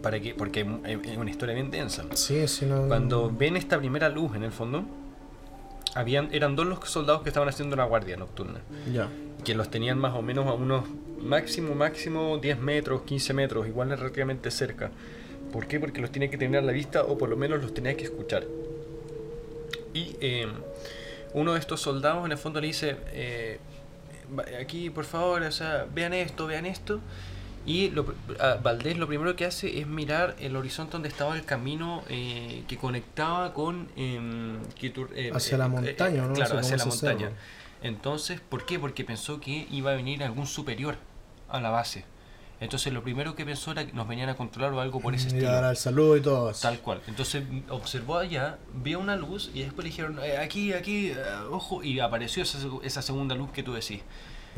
para que, porque es es una historia bien densa. Sí, sí, no. Cuando ven esta primera luz en el fondo, habían, eran dos los soldados que estaban haciendo una guardia nocturna, Ya. Que los tenían más o menos a unos máximo, máximo 10 metros, 15 metros, igual es relativamente cerca. ¿Por qué? Porque los tenía que tener a la vista o por lo menos los tenía que escuchar. Y eh, uno de estos soldados en el fondo le dice, eh, aquí por favor, o sea, vean esto, vean esto. Y lo, Valdés lo primero que hace es mirar el horizonte donde estaba el camino eh, que conectaba con... em, eh, Hacia eh, la montaña, ¿no? Claro, hacia la montaña. Entonces, ¿por qué? Porque pensó que iba a venir algún superior a la base. Entonces lo primero que pensó era que nos venían a controlar o algo por ese Y estilo. dar al saludo y todo. Tal cual. Entonces observó allá, vio una luz y después le dijeron, "Eh, aquí, aquí, eh, ojo, y apareció esa, seg- esa segunda luz que tú decís.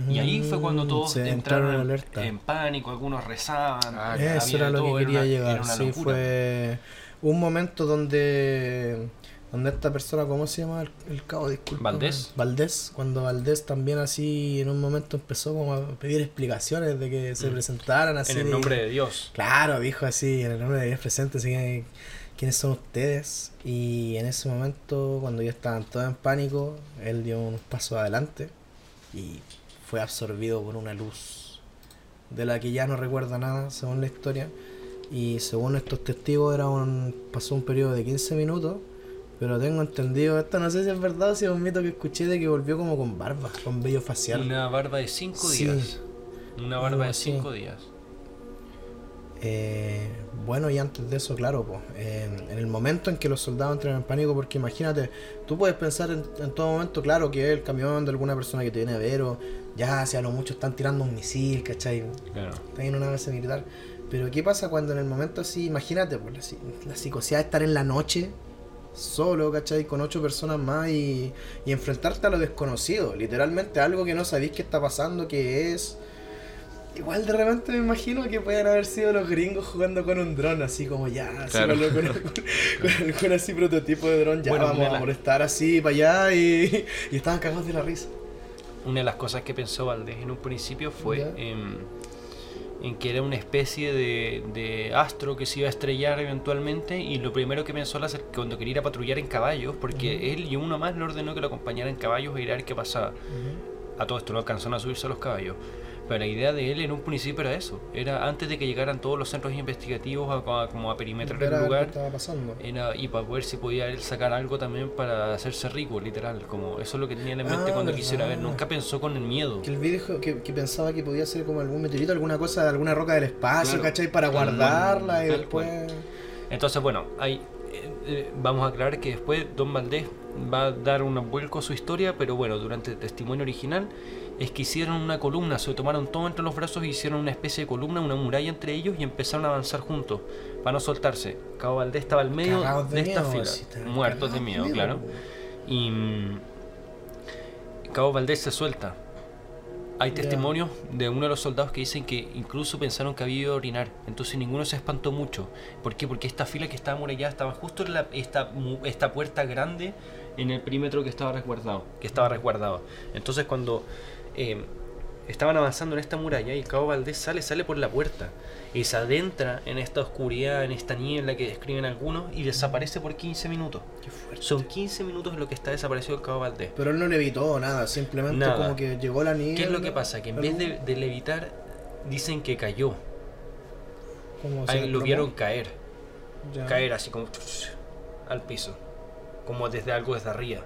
Y ahí fue cuando Mm, todos se entraron en en, alerta. en pánico, algunos rezaban. Ah, había Eso era lo todo, que era quería una- llegar. era una Sí, locura. fue un momento donde donde esta persona, ¿cómo se llama el, el cabo? Disculpa. Valdés. Valdés, cuando Valdés también así en un momento empezó como a pedir explicaciones de que se Mm. presentaran así. En el nombre de Dios. Claro, dijo así, en el nombre de Dios presente, así que, ¿quiénes son ustedes? Y en ese momento, cuando ya estaban todos en pánico, él dio unos pasos adelante y fue absorbido por una luz de la que ya no recuerda nada, según la historia. Y según estos testigos, era un, pasó un periodo de 15 minutos. Pero tengo entendido, esto no sé si es verdad o si es un mito que escuché de que volvió como con barba, con vello facial. Una barba de cinco Sí. días. Una barba Algo de así. cinco días. Eh, bueno, y antes de eso, claro, pues, en, en el momento en que los soldados entran en pánico, porque imagínate, tú puedes pensar en, en todo momento, claro, que el camión de alguna persona que te viene a ver, o ya, si a lo mucho están tirando un misil, ¿cachai? Claro. Están en una base militar. Pero, ¿qué pasa cuando en el momento así, imagínate, pues, la, la psicosidad de estar en la noche, solo, ¿cachai? Con ocho personas más y, y enfrentarte a lo desconocido, literalmente algo que no sabéis qué está pasando, que es. Igual de repente me imagino que pueden haber sido los gringos jugando con un dron, así como ya, así Claro. con, con- con algún así prototipo de dron, ya Bueno, vamos a molestar así para allá y, y estaban cagados de la risa. Una de las cosas que pensó Valdés en un principio fue. En, que era una especie de, de astro que se iba a estrellar eventualmente y lo primero que pensó hacer cuando quería ir a patrullar en caballos, porque él y uno más le ordenó que lo acompañara en caballos e ir a ver qué pasaba. A todo esto no alcanzaron a subirse a los caballos. Pero la idea de él en un principio era eso. Era antes de que llegaran todos los centros investigativos a, a- como a perimetrar el lugar. estaba pasando. Era, y para ver si podía él sacar algo también para hacerse rico, literal. Como eso es lo que tenía en mente Ah, cuando verdad. quisiera ver. Nunca pensó con el miedo. Que el video dijo que, que pensaba que podía ser como algún meteorito, alguna cosa, alguna roca del espacio, Claro. ¿cachai? Para guardarla y después. Entonces, bueno, hay, eh, eh, vamos a aclarar que después Don Valdés va a dar un vuelco a su historia, pero bueno, durante el testimonio original es que hicieron una columna, se tomaron todo entre los brazos y hicieron una especie de columna, una muralla entre ellos y empezaron a avanzar juntos para no soltarse. Cabo Valdés estaba al medio Cagados de, esta miedo, fila, así, estaban muertos de miedo, claro. Y mm, Cabo Valdés se suelta. Hay testimonios de uno de los soldados que dicen que incluso pensaron que había ido a orinar. Entonces ninguno se espantó mucho. ¿Por qué? Porque esta fila que estaba amurallada estaba justo en la, esta, esta puerta grande en el perímetro que estaba resguardado. Que estaba resguardado. Entonces cuando eh, estaban avanzando en esta muralla y Cabo Valdés sale, sale por la puerta. Y se adentra en esta oscuridad, en esta niebla que describen algunos y desaparece por 15 minutos. Qué fuerte. Son 15 minutos lo que está desaparecido el Cabo Valdés. Pero él no le evitó nada, simplemente Nada. como que llegó la niña. ¿Qué es lo que pasa? Que en vez de, de levitar, dicen que cayó. Ahí lo vieron caer. Caer así como al piso. Como desde algo desde arriba.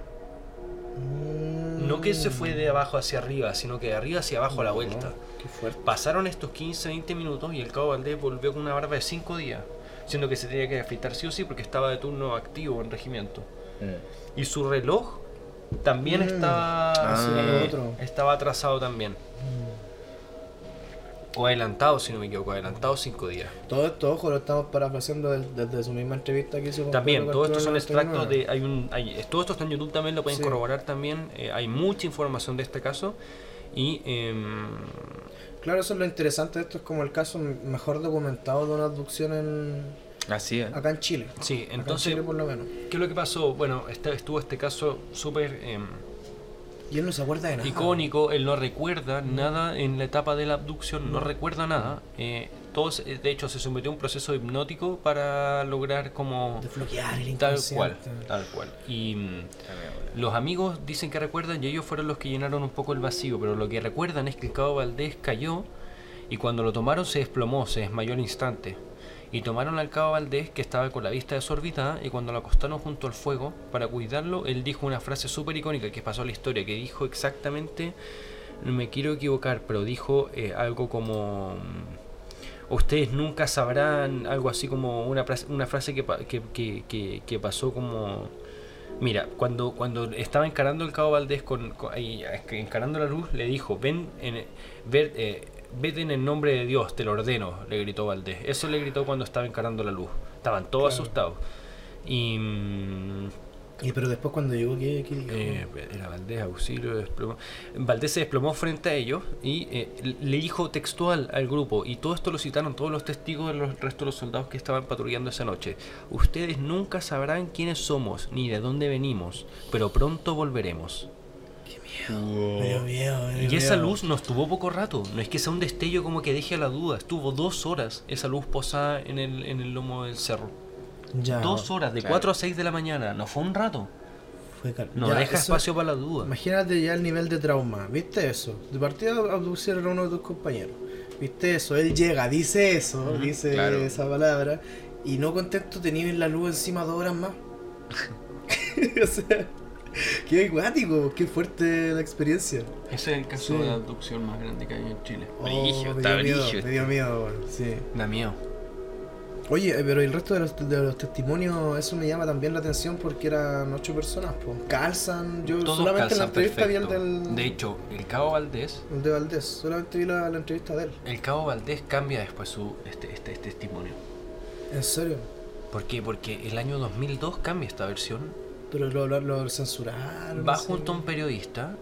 Mm. No que se fue de abajo hacia arriba, sino que de arriba hacia abajo a la vuelta. Qué fuerte. Pasaron estos 15, 20 minutos y el Cabo Valdés volvió con una barba de 5 días. Siendo que se tenía que afeitar sí o sí porque estaba de turno activo en regimiento. Y su reloj también Mm. estaba, Ah, sí, eh, lo otro. estaba atrasado también. O adelantado, si no me equivoco, adelantado 5 días. Todo esto, ojo, lo estamos parafraseando del- desde su misma entrevista que hizo con También, todos estos son extractos 99. de. Hay un, hay, todo esto está en YouTube también, lo pueden Sí. corroborar también. eh, hay mucha información de este caso. Y. em, Claro, eso es lo interesante esto, es como el caso mejor documentado de una abducción en... Así es. acá en Chile. sí, Acá en entonces, Chile por lo menos. ¿qué es lo que pasó? Bueno, este, estuvo este caso súper em, Y él no se acuerda de nada. icónico. Él no recuerda nada en la etapa de la abducción, no recuerda nada. eh, todos, de hecho, se sometió a un proceso hipnótico para lograr como. Desbloquear el Tal cual, tal cual. Y. mm, Los amigos dicen que recuerdan y ellos fueron los que llenaron un poco el vacío, pero lo que recuerdan es que el cabo Valdés cayó y cuando lo tomaron se desplomó, se desmayó al instante. Y tomaron al cabo Valdés que estaba con la vista desorbitada y cuando lo acostaron junto al fuego para cuidarlo, él dijo una frase súper icónica que pasó a la historia, que dijo exactamente, no me quiero equivocar, pero dijo eh, algo como... mm, Ustedes nunca sabrán algo así como una, frase- una frase que, que, que, que, pasó como... Mira, cuando, cuando estaba encarando el cabo Valdés con, encarando la luz, le dijo, ven, en, ver, eh, vete en el nombre de Dios, te lo ordeno, le gritó Valdés. Eso le gritó cuando estaba encarando la luz. Estaban todos Claro. asustados. Y mm, Y pero después cuando llegó, ¿qué, qué eh, era Valdés, auxilio, desplomó. Valdés se desplomó frente a ellos y eh, le dijo textual al grupo, y todo esto lo citaron todos los testigos de los restos de los soldados que estaban patrullando esa noche. Ustedes nunca sabrán quiénes somos ni de dónde venimos, pero pronto volveremos. Me dio miedo, me dio Y esa miedo. luz no estuvo poco rato, no es que sea un destello como que deje a la duda, estuvo dos horas esa luz posada en el, en el lomo del cerro. Ya, Dos horas, de claro. 4 a 6 de la mañana, no fue un rato. fue cal- No ya, deja eso- espacio para la duda. Imagínate ya el nivel de trauma. ¿Viste eso? De partida abducieron a uno de tus compañeros. ¿Viste eso? Él llega, dice eso, dice claro. esa palabra. Y no contento tenía la luz encima dos horas más. o sea, qué acuático, qué fuerte la experiencia. Ese es el caso Sí. de abducción más grande que hay en Chile. Oh, Brígido, me está dio miedo. Me dio miedo, sí. Da miedo. Oye, eh, pero el resto de los, de los testimonios, eso me llama también la atención porque eran ocho personas, pues. Calzan, yo Todos solamente en la entrevista vi el perfecto. del, De hecho, el cabo Valdés, el de Valdés, solamente vi la, la entrevista de él. el cabo Valdés cambia después su este, este, este testimonio. ¿En serio? ¿Por qué? Porque el año 2002 cambia esta versión. Pero lo, lo, lo censuraron. Va no sé. junto a un periodista,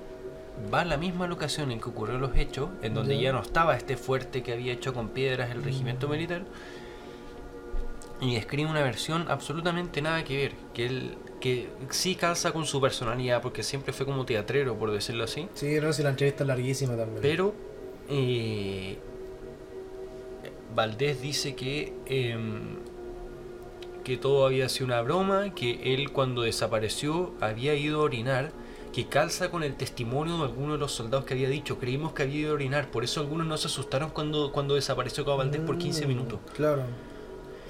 va a la misma locación en que ocurrieron los hechos, en donde Ya. ya no estaba este fuerte que había hecho con piedras el regimiento Mm. militar, y escribe una versión absolutamente nada que ver, que él que sí calza con su personalidad, porque siempre fue como teatrero, por decirlo así, Sí, no, si la entrevista es larguísima también. pero eh, Valdés dice que em, que todo había sido una broma, que él cuando desapareció había ido a orinar, que calza con el testimonio de alguno de los soldados que había dicho, creímos que había ido a orinar, por eso algunos no se asustaron cuando, cuando desapareció Cabo Valdés por 15 Mm, minutos. Claro.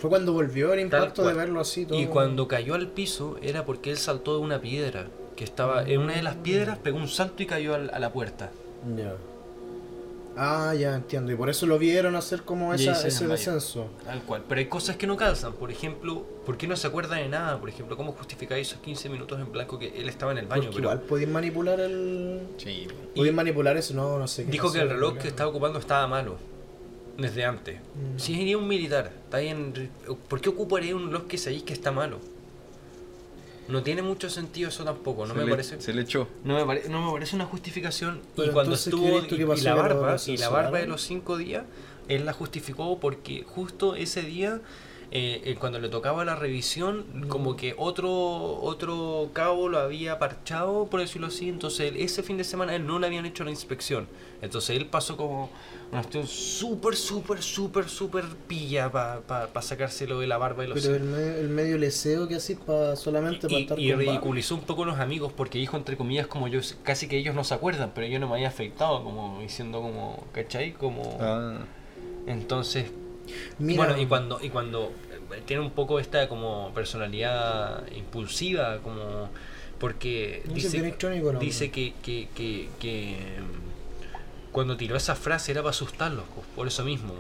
Fue cuando volvió el impacto de verlo así todo. Y cuando cayó al piso era porque él saltó de una piedra, que estaba en una de las piedras, pegó un salto y cayó al- a la puerta. Ya. Ah, ya entiendo. Y por eso lo vieron hacer como esa, ese desmayó. descenso. Tal cual. Pero hay cosas que no calzan. Por ejemplo, ¿por qué no se acuerda de nada? Por ejemplo, ¿cómo justificáis esos 15 minutos en blanco que él estaba en el baño? Porque Pero igual podían manipular el. Sí. Podían manipular eso, no, no sé qué. dijo que el reloj que estaba ocupando estaba malo. Desde antes. Mm. Si sería un militar, está bien. ¿Por qué ocuparía un reloj que sabéis que está malo? No tiene mucho sentido eso tampoco, no se me le, parece. Se le echó. No me, pare- no me parece una justificación. y cuando entonces, ¿qué estuvo. Y, la barba, y la barba de los cinco días, él la justificó porque justo ese día, eh, eh, cuando le tocaba la revisión, Mm. como que otro otro cabo lo había parchado, por decirlo así. Entonces, él- ese fin de semana él no le habían hecho la inspección. Entonces, él pasó como una cuestión súper, súper, súper, súper pilla para sacárselo de la barba y los Pero el, me- el medio leseo que así para solamente para y, estar y con barba. ridiculizó un poco a los amigos porque dijo entre comillas como yo casi que ellos no se acuerdan pero yo no me había afectado como diciendo como ¿cachai? como Ah. entonces Mira, bueno y cuando y cuando eh, tiene un poco esta como personalidad impulsiva como porque Dice dice, que, que, que, que, mm, cuando tiró esa frase era para asustarlos pues, por eso mismo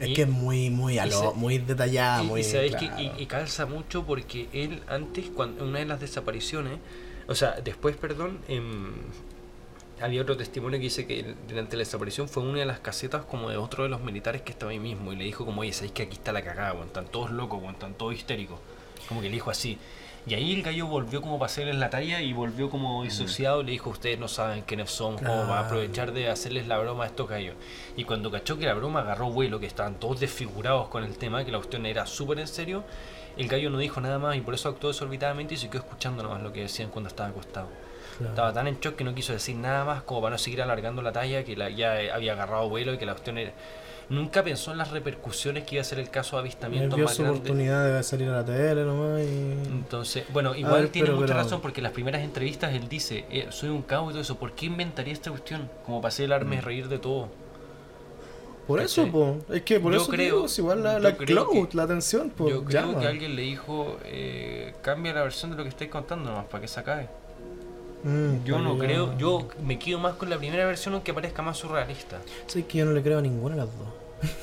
Es Y- que es muy, muy, a y lo- se- muy detallada, y, muy. y sabéis claro. que y, y calza mucho porque él antes, cuando una de las desapariciones, o sea, después, perdón, em, había otro testimonio que dice que durante la desaparición fue una de las casetas como de otro de los militares que estaba ahí mismo y le dijo como, oye, sabéis que aquí está la cagada, weón, están todos locos, weón, están todos histéricos. Como que le dijo así. Y ahí el gallo volvió como para hacerles la talla y volvió como disociado y le dijo, ustedes no saben quiénes son, cómo va a Claro. aprovechar de hacerles la broma a estos gallos. Y cuando cachó que la broma agarró vuelo, que estaban todos desfigurados con el tema, que la cuestión era súper en serio, el gallo no dijo nada más y por eso actuó desorbitadamente y se quedó escuchando nomás lo que decían cuando estaba acostado. Claro. Estaba tan en shock que no quiso decir nada más como para no seguir alargando la talla, que la, ya había agarrado vuelo y que la cuestión era... Nunca pensó en las repercusiones que iba a ser el caso de avistamiento más su grande. oportunidad de salir a la tele nomás y. Entonces, bueno, igual ver, tiene pero- mucha pero- razón porque en las primeras entrevistas él dice, eh, soy un cabo y todo eso, ¿por qué inventaría esta cuestión? Como para hacerme Mm. reír de todo. Por eso, po. Es que por Yo eso creo- digo, es igual la, la cloud, que- la atención. Yo creo llama. que alguien le dijo, eh, cambia la versión de lo que estáis contando nomás para que se acabe. Mm, Yo no creo, yo me quedo más con la primera versión aunque parezca más surrealista. Sí, que yo no le creo a ninguna de las dos.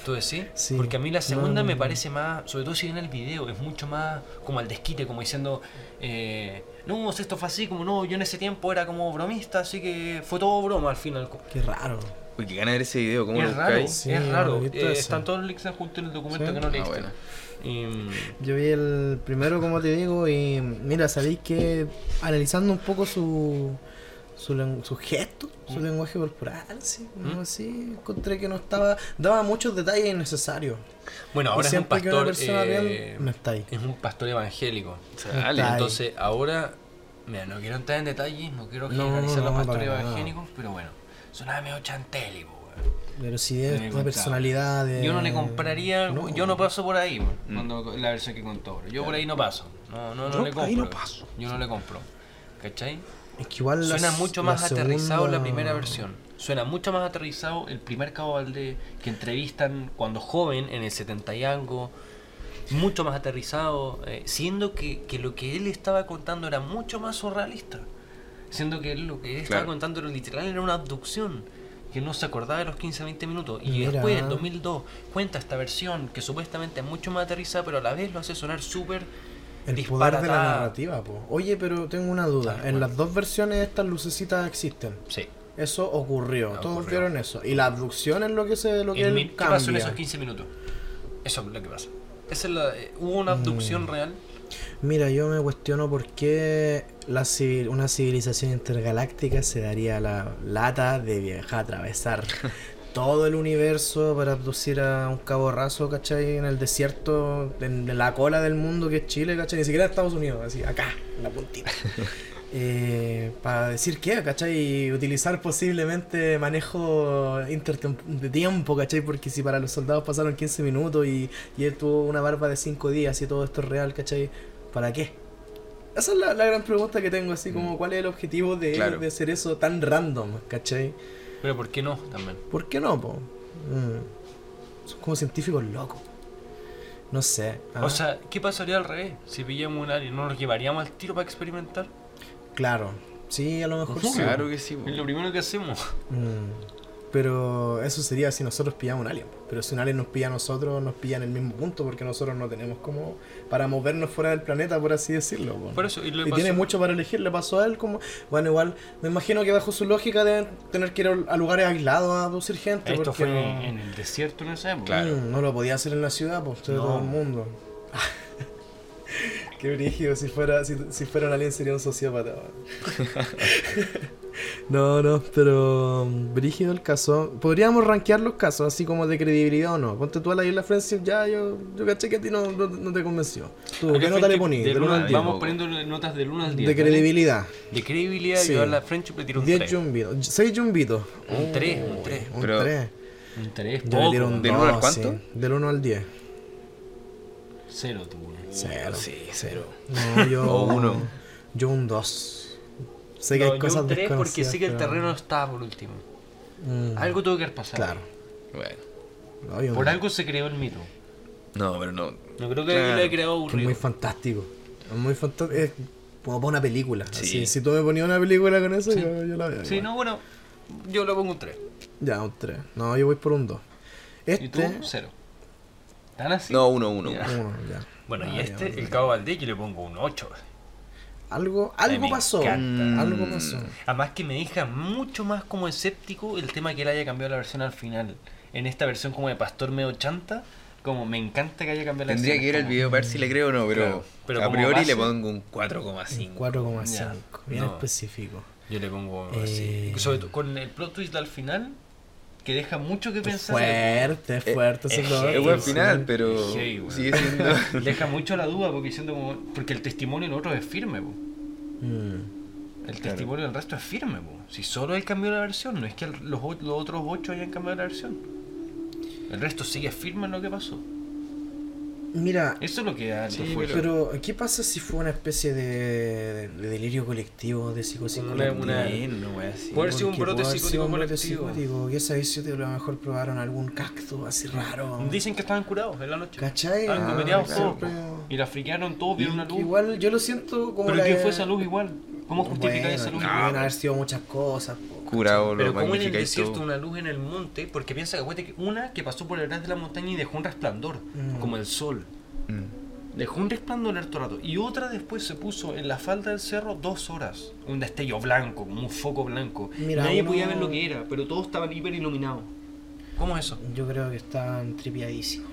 ¿Tú decís? Sí. Porque a mí la segunda No, no, me parece más, sobre todo si ven el video, es mucho más como al desquite, como diciendo, eh, no, esto fue así, como no, yo en ese tiempo era como bromista, así que fue todo broma al final. Qué raro. Uy, qué gana de ver ese video, ¿cómo lo Es raro, buscáis? Sí, es raro. Eh, están todos los links juntos en el documento Sí. que no Ah, leíste. bueno. Y, mm, Yo vi el primero, como te digo, y mira, sabéis que analizando un poco su su, su gesto, su Mm. lenguaje corporal, sí, como Mm. así, encontré que no estaba, daba muchos detalles innecesarios. bueno, ahora es un pastor. eh, bien no está ahí. es un pastor evangélico. Dale, Está ahí. Entonces, ahora, mira, no quiero entrar en detalles, no quiero No, generalizar los pastores evangélicos, pero bueno, sonaba medio weón. Pero si es una personalidad de... Yo no le compraría, No. yo no paso por ahí, Mm. cuando la versión que contó. Yo por ahí no paso, no, no, no Yo le por ahí compro. no paso. Yo no le compro, ¿cachai? Es que igual Suena mucho la más aterrizado la primera versión. Suena mucho más aterrizado el primer Cabo Valdés que entrevistan cuando joven, en el 70 y algo. Mucho más aterrizado, eh, siendo que, que lo que él estaba contando era mucho más surrealista. Siendo que él, lo que él estaba Claro. contando era literal, era una abducción. Que no se acordaba de los 15-20 minutos. Y Mira. después, en 2002, cuenta esta versión que supuestamente es mucho más aterrizada, pero a la vez lo hace sonar súper El poder de la narrativa, po. Oye, pero tengo una duda. En bueno. las dos versiones estas lucecitas existen. Sí. Eso ocurrió, todos ocurrió. vieron eso. Y la abducción es lo que se lo que En él mi- ¿Qué cambia. pasó en esos 15 minutos? Eso es lo que pasa. Esa es la, eh, ¿Hubo una abducción Mm. real? Mira, yo me cuestiono por qué la civil- una civilización intergaláctica se daría la lata de viajar, atravesar todo el universo para abducir a un cabo raso, ¿cachai? En el desierto, en la cola del mundo que es Chile, ¿cachai? Ni siquiera Estados Unidos, así, acá, en la puntita. Eh, para decir qué, ¿cachai? Y utilizar posiblemente manejo de tiempo, ¿cachai? Porque si para los soldados pasaron 15 minutos y, y él tuvo una barba de 5 días y todo esto es real, ¿cachai? ¿Para qué? Esa es la, la gran pregunta que tengo, así como cuál es el objetivo de, él Claro. de hacer eso tan random, ¿cachai? Pero ¿por qué no también? ¿Por qué no, po? Mm. Son como científicos locos. No sé. ah, O sea, ¿qué pasaría al revés? Si pillamos un alien, ¿no nos llevaríamos al tiro para experimentar? claro. Sí, a lo mejor sí. Claro que sí. po. Es lo primero que hacemos. Mm. Pero eso sería si nosotros pillamos un alien. Pero si un alien nos pilla a nosotros, nos pilla en el mismo punto, porque nosotros no tenemos como para movernos fuera del planeta, por así decirlo. po. Por eso, y le Y pasó- tiene mucho para elegir, le pasó a él como... Bueno, igual, me imagino que bajo su lógica deben tener que ir a a lugares aislados a abducir gente. Esto porque fue no, en el desierto en esa época. Claro. Mm, no lo podía hacer en la ciudad, pues, No. todo el mundo. Qué brígido, si fuera, si, si fuera un alien sería un sociópata. no, no, pero um, brígido el caso. Podríamos rankear los casos, así como de credibilidad o no. Ponte tú a la isla Friendship, ya yo, yo caché que a ti no, no, no te convenció. Tú, ¿qué nota le diez. Vamos poniendo notas del 1 al 10. De ¿vale? credibilidad. De credibilidad, Sí. yo a la Friendship le tiro un 10 3. jumbitos. 6 jumbitos. Un tres, un tres. Un Pero- 3. Un 3, Yo le tiro poco. un ¿Del uno al 2, cuánto? sí. Del 1 al 10. Cero tú. Cero. Sí, cero. No, yo. O uno. Yo un 2. Sé que No, hay yo cosas un 3 porque sé que el terreno estaba por último. Mm, Algo tuvo que haber pasado. Claro. Bueno. No, yo Por no. algo se creó el mito. No, pero no. No creo que Claro. alguien lo haya creado Que es aburrido. muy fantástico. Es muy fantástico. Es como para una película. Sí. Así, si tú me ponías una película con eso, Sí. yo, yo la veo. Sí, igual. no, bueno, yo le pongo un 3. Ya, un 3. No, yo voy por un 2. ¿Y tú? Este. Cero. ¿Tan así? No, uno, uno. Ya. uno, ya. Bueno, y este, ya, el. Cabo Valdés, yo le pongo un 8. Algo, algo me pasó. encanta. Algo Mm. pasó. Además que me deja mucho más como escéptico el tema que él haya cambiado la versión al final. En esta versión como de Pastor medio chanta, como me encanta que haya cambiado la Tendría versión. que ver el como- video para ver si le creo o no, pero, Claro, pero a priori base- le pongo un 4,5. 4,5. Bien No. específico. Yo le pongo Eh. así. Sobre todo con el plot twist al final, que deja mucho que Es pensar. fuerte, es Eh, fuerte ese es Es buen final, pero sigue siendo. Deja mucho la duda porque siento como. Porque el testimonio del otro es firme, po. Mm. El testimonio del resto es firme, po. Si solo él cambió la versión, no es que el- los, los otros ocho hayan cambiado la versión. El resto sigue firme en lo que pasó. Mira, Eso es lo que Sí, fuerte. pero ¿qué pasa si fue una especie de, de delirio colectivo, de psicosis Una- una- no. Puede haber sido un brote psicótico un brote colectivo. psicótico. ¿Qué sabéis si a lo mejor probaron algún cactus así raro? Dicen que estaban curados en la noche. ¿Cachai? Estaban Ah, todos. Y la friquearon todos, vieron una que luz. Igual yo lo siento como Pero la... ¿qué fue esa luz igual? ¿Cómo justificáis Bueno, esa luz que? Pueden haber sido muchas cosas. po, Curado, Pero lo como en el desierto todo. una luz en el monte, porque piensa que una que pasó por detrás de la montaña y dejó un resplandor, Mm. como el sol. Mm. Dejó un resplandor harto rato. Y otra después se puso en la falda del cerro dos horas. Un destello blanco, como un foco blanco. Mira, Nadie uno- podía ver lo que era, pero todos estaban hiper iluminados. ¿Cómo es eso? Yo creo que están tripiadísimos.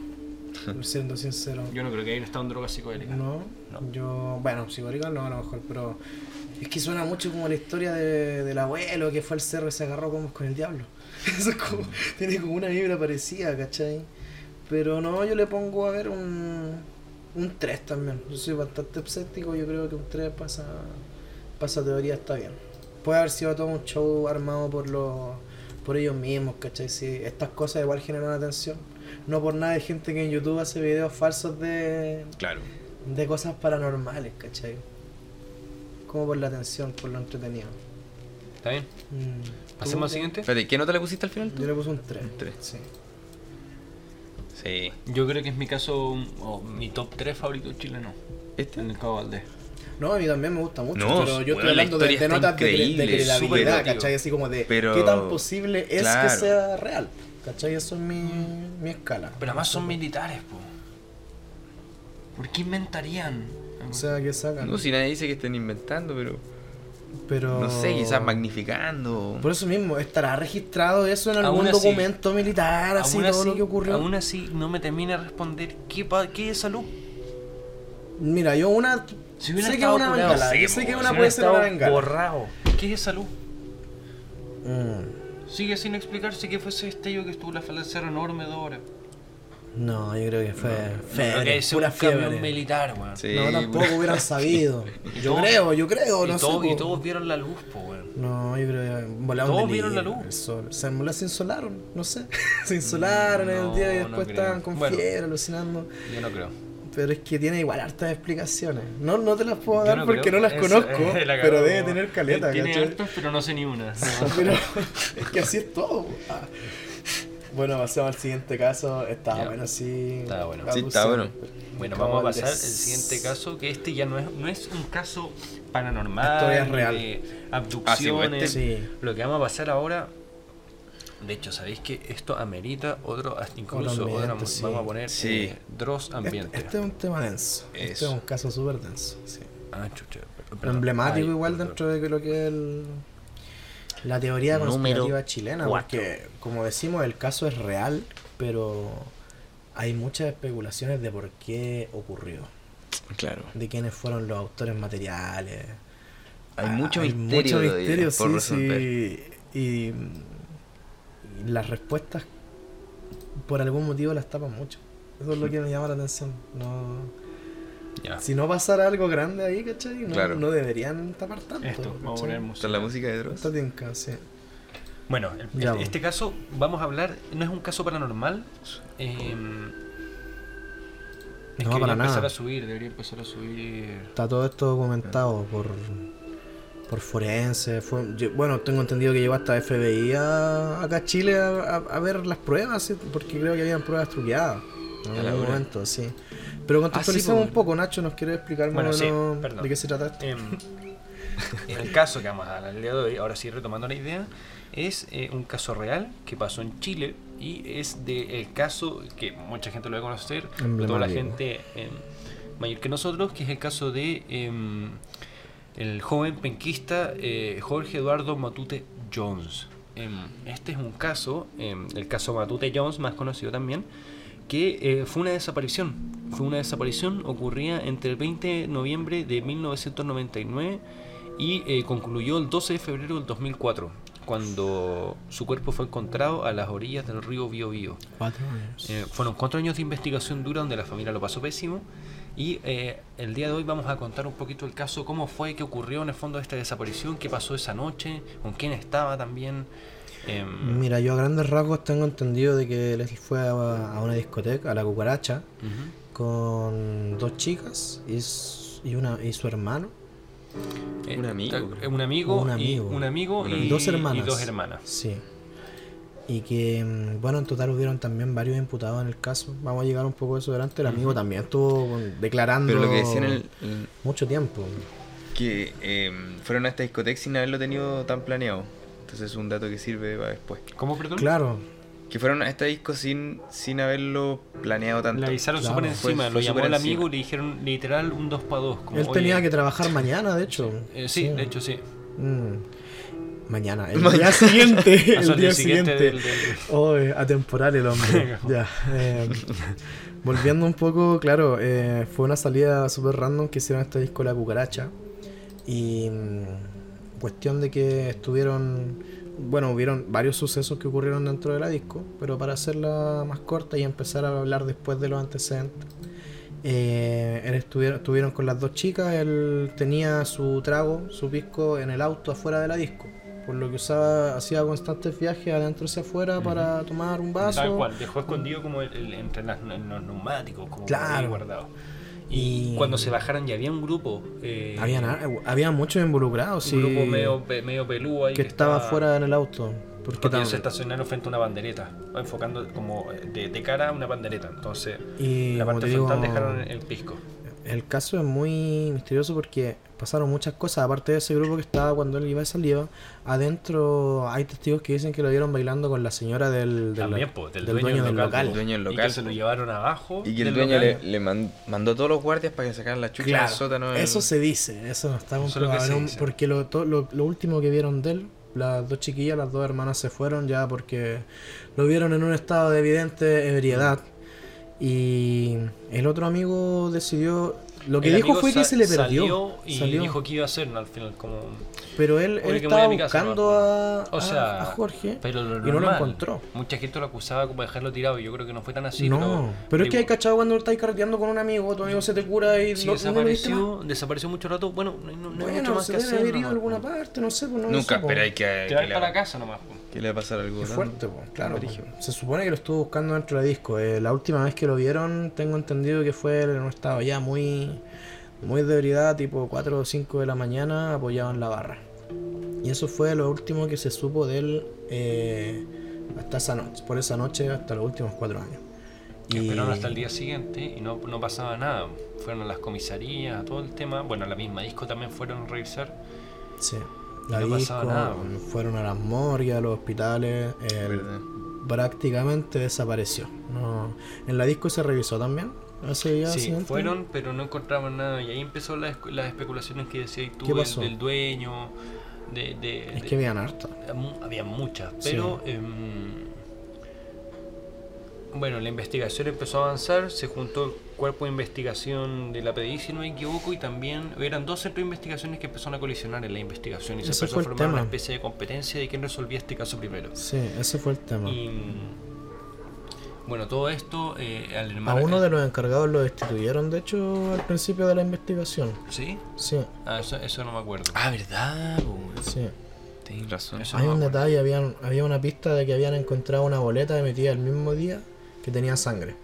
Siendo sincero. Yo no creo que hayan estado en drogas psicodélicas. No, No. yo, bueno, psicodélico no a lo mejor, pero es que suena mucho como la historia de- del abuelo que fue al cerro y se agarró como con el diablo. Eso es como, tiene como una vibra parecida, ¿cachai? Pero no, yo le pongo a ver un, un 3 también. Yo soy bastante escéptico, yo creo que un 3 pasa, pasa teoría está bien. Puede haber sido todo un show armado por los por ellos mismos, ¿cachai? Si estas cosas igual generan atención. No por nada hay gente que en YouTube hace videos falsos de, Claro. de cosas paranormales, ¿cachai? Como por la atención, por lo entretenido. ¿Está bien? Mm. ¿Pasemos al siguiente? Espérate, ¿qué nota le pusiste al final tú? Yo le puse un 3. Un tres. Sí. Sí. Yo creo que es mi caso, un- o mi top 3 favorito chileno. ¿Este? En el Cabo Valdés. No, a mí también me gusta mucho, No, pero yo bueno, estoy la hablando de, historia de notas de, de credibilidad, ¿cachai? Así como de Pero- qué tan posible es claro. que sea real, ¿cachai? Eso es mi, mi escala. Pero además son militares, po. ¿Por qué inventarían? O sea, que sacan. No, si nadie dice que estén inventando, pero. pero... No sé, quizás magnificando. Por eso mismo, ¿estará registrado eso en algún así- documento militar, así aún todo así, lo que ocurrió? Aún así, no me termina de responder qué, pa- qué es salud. Mira, yo una... Si hubiera sé que una curado, bengala, sí, sé que si una hubiera puede ser una estado bengala. borrado. ¿Qué es salud? Mm. Sigue sin explicarse qué fue ese destello que estuvo la falda del cerro enorme dos horas. No, yo creo que fue fiebre, que es un pura camión fiebre. militar, weón. Sí, No, tampoco pura- hubieran sabido. Yo todos- creo, yo creo, no sé. y todos vieron la luz, po, weón. No, yo creo que volaron Todos vieron la luz. El sol. Se, se insolaron, no sé. se insolaron en No, el día y no después estaban con Bueno. fiebre, alucinando. Yo no creo. Pero es que tiene igual hartas explicaciones. No, no te las puedo dar no porque creo. no las conozco, eh, la pero debe tener caleta, Tiene hartas, pero no sé ni una. No. Pero es que así es todo. Bueno, pasemos al siguiente caso. Estaba Ya. bueno, sí. Estaba bueno. Sí, está bueno. Bueno, vamos a pasar al siguiente caso, que este ya no es, no es un caso paranormal, Historia es real. de Ah, sí, abducciones. este-. Lo que vamos a pasar ahora, de hecho, ¿sabéis que esto amerita otro, incluso otra- sí. vamos a poner Sí. eh, Dross Este, ambiente? este es un tema denso. Este es un caso súper denso. Sí. Ah, chucha, per- perdón. emblemático Ay, igual dentro de lo que es el- la teoría Número conspirativa chilena, cuatro. porque como decimos el caso es real, pero hay muchas especulaciones de por qué ocurrió, Claro. de quiénes fueron los autores materiales. Hay Ah, mucho hay misterio, mucho por sí, resolver. sí. Y, y las respuestas por algún motivo las tapan mucho. Eso es lo que me llama la atención. No, Si no pasara algo grande ahí, ¿cachai? No, Claro. no deberían tapar tanto. Esto, vamos a poner Esta música. es la música de Dross. Esta tinca, sí. Bueno, el- bueno. este caso vamos a hablar, no es un caso paranormal. eh, es No, que para debería empezar nada. a subir, debería empezar a subir. Está todo esto documentado por, por forense. Fue, yo- bueno, tengo entendido que llegó hasta FBI a, acá a Chile a, a- a ver las pruebas, ¿sí? porque creo que habían pruebas truqueadas. En algún momento, sí. Pero contextualicemos un poco, Nacho, ¿nos quiere explicar más Bueno, o sí, menos de qué se trata esto? Em, el caso que vamos a hablar el día de hoy, ahora sí retomando la idea, es eh, un caso real que pasó en Chile y es de el caso que mucha gente lo va a conocer, la gente em, mayor que nosotros, que es el caso de em, el joven penquista eh, Jorge Eduardo Matute Jones. Este es un caso, el caso Matute Jones, más conocido también, que eh, fue una desaparición. Fue una desaparición ocurría entre el 20 de noviembre de 1999 y eh, concluyó el 12 de febrero del 2004, cuando su cuerpo fue encontrado a las orillas del río Biobío. Cuatro años. Eh, fueron cuatro años de investigación dura donde la familia lo pasó pésimo y eh, el día de hoy vamos a contar un poquito el caso, cómo fue, qué ocurrió en el fondo de esta desaparición, qué pasó esa noche, con quién estaba también. Em, Mira, yo a grandes rasgos tengo entendido de que él fue a, a una discoteca, a la cucaracha, con dos chicas y, y, una, y su hermano. Eh, Un amigo, un amigo, Un y amigo. un amigo Un y, amigo. dos hermanas. y dos hermanas. Sí. Y que, mm, bueno, en total hubieron también varios imputados en el caso. Vamos a llegar un poco a eso delante. El amigo también estuvo con- declarando Pero lo que decían el, el- mucho tiempo. que eh, fueron a esta discoteca sin haberlo tenido tan planeado. Entonces es un dato que sirve para después. ¿Cómo, perdón? Claro, Que fueron a este disco sin, sin haberlo planeado tanto. Le avisaron Claro, súper encima, lo llamó el encima. amigo y le dijeron literal un 2 para 2. Él tenía que trabajar mañana, de hecho. Eh, sí, de hecho sí. Mm. Mañana, el Mañana. día siguiente. El día siguiente siguiente. del- del- Oh, eh, atemporal el hombre. ya. eh, volviendo un poco, claro, eh, fue una salida súper random que hicieron este disco La Cucaracha. Y mm, cuestión de que estuvieron. Bueno, hubieron varios sucesos que ocurrieron dentro de la disco, pero para hacerla más corta y empezar a hablar después de los antecedentes. Eh, él estuvieron, estuvieron con las dos chicas, él tenía su trago, su pisco en el auto afuera de la disco, por lo que usaba, hacía constantes viajes adentro hacia afuera para tomar un vaso. Tal cual, dejó escondido como el- el- entre las- los neumáticos, como Claro. guardado. Y, cuando se bajaron ya había un grupo. Eh, Habían, había muchos involucrados, un sí, grupo medio, medio pelúo ahí que estaba fuera en el auto. Porque Porque se estacionaron frente a una bandereta, enfocando como de, de cara a una bandereta. Entonces, y la parte digo, frontal dejaron el pisco. El caso es muy misterioso porque pasaron muchas cosas. Aparte de ese grupo que estaba cuando él iba y salía, adentro hay testigos que dicen que lo vieron bailando con la señora del, del, También, del del dueño del del local, local. El dueño del Y que se lo llevaron abajo. Y que el dueño le, le man- mandó a todos los guardias para que sacaran la chucha Claro, del sótano. del- eso se dice, eso no está es comprobado. Porque lo, to- lo, lo último que vieron de él, las dos chiquillas, las dos hermanas se fueron ya porque lo vieron en un estado de evidente ebriedad. Y el otro amigo decidió. Lo que El dijo fue que se le perdió. Salió y salió. dijo que iba a hacer, ¿no? al final, como. Pero él, estaba a mi casa buscando a, O a- sea, a Jorge Pero lo y no lo encontró. Mucha gente lo acusaba como de dejarlo tirado. y Yo creo que no fue tan así. no, pero, pero, es que hay cachado cuando estás carreteando con un amigo, tu amigo se te cura y si no, no lo viste más. desapareció, desapareció mucho rato. Bueno, no, hay- no, no hay mucho más se que debe hacer. haber ido a alguna parte, no sé, pues no Nunca, pero hay que. Te que vas le para va- casa nomás. po. Que le va a pasar algo. Tan- fuerte, po, claro. Se supone que lo estuvo buscando dentro del disco. Eh, la última vez que lo vieron, tengo entendido que fue en un estado ya muy, muy de ebriedad, tipo 4 o 5 de la mañana, apoyado en la barra. Y eso fue lo último que se supo de él eh, hasta esa noche, por esa noche, hasta los últimos 4 años. Que esperaron hasta el día siguiente y no, no pasaba nada. Fueron a las comisarías, a todo el tema. Bueno, a la misma disco también fueron a revisar. Sí. La no disco, nada. fueron a las morgues, a los hospitales. eh, prácticamente desapareció. No, en la disco se revisó también. Ese día Sí, fueron, pero no encontraban nada. Y ahí empezó la las especulaciones que decías tú ¿Qué del, pasó? del dueño. De, de- Es de- que habían había muchas, Sí. pero em, bueno, la investigación empezó a avanzar, se juntó cuerpo de investigación de la PDI, si no me equivoco, y también eran dos centros de investigaciones que empezaron a colisionar en la investigación y se empezó a formar una especie de competencia de quién resolvía este caso primero. Sí, ese fue el tema. Y bueno, todo esto eh, al A uno de los encargados lo destituyeron, de hecho, al principio de la investigación. ¿Sí? Sí, Ah, eso, eso no me acuerdo. Ah, ¿verdad? sí. Tenés razón. Eso Hay no un detalle, habían, había una pista de que habían encontrado una boleta emitida el mismo día que tenía sangre.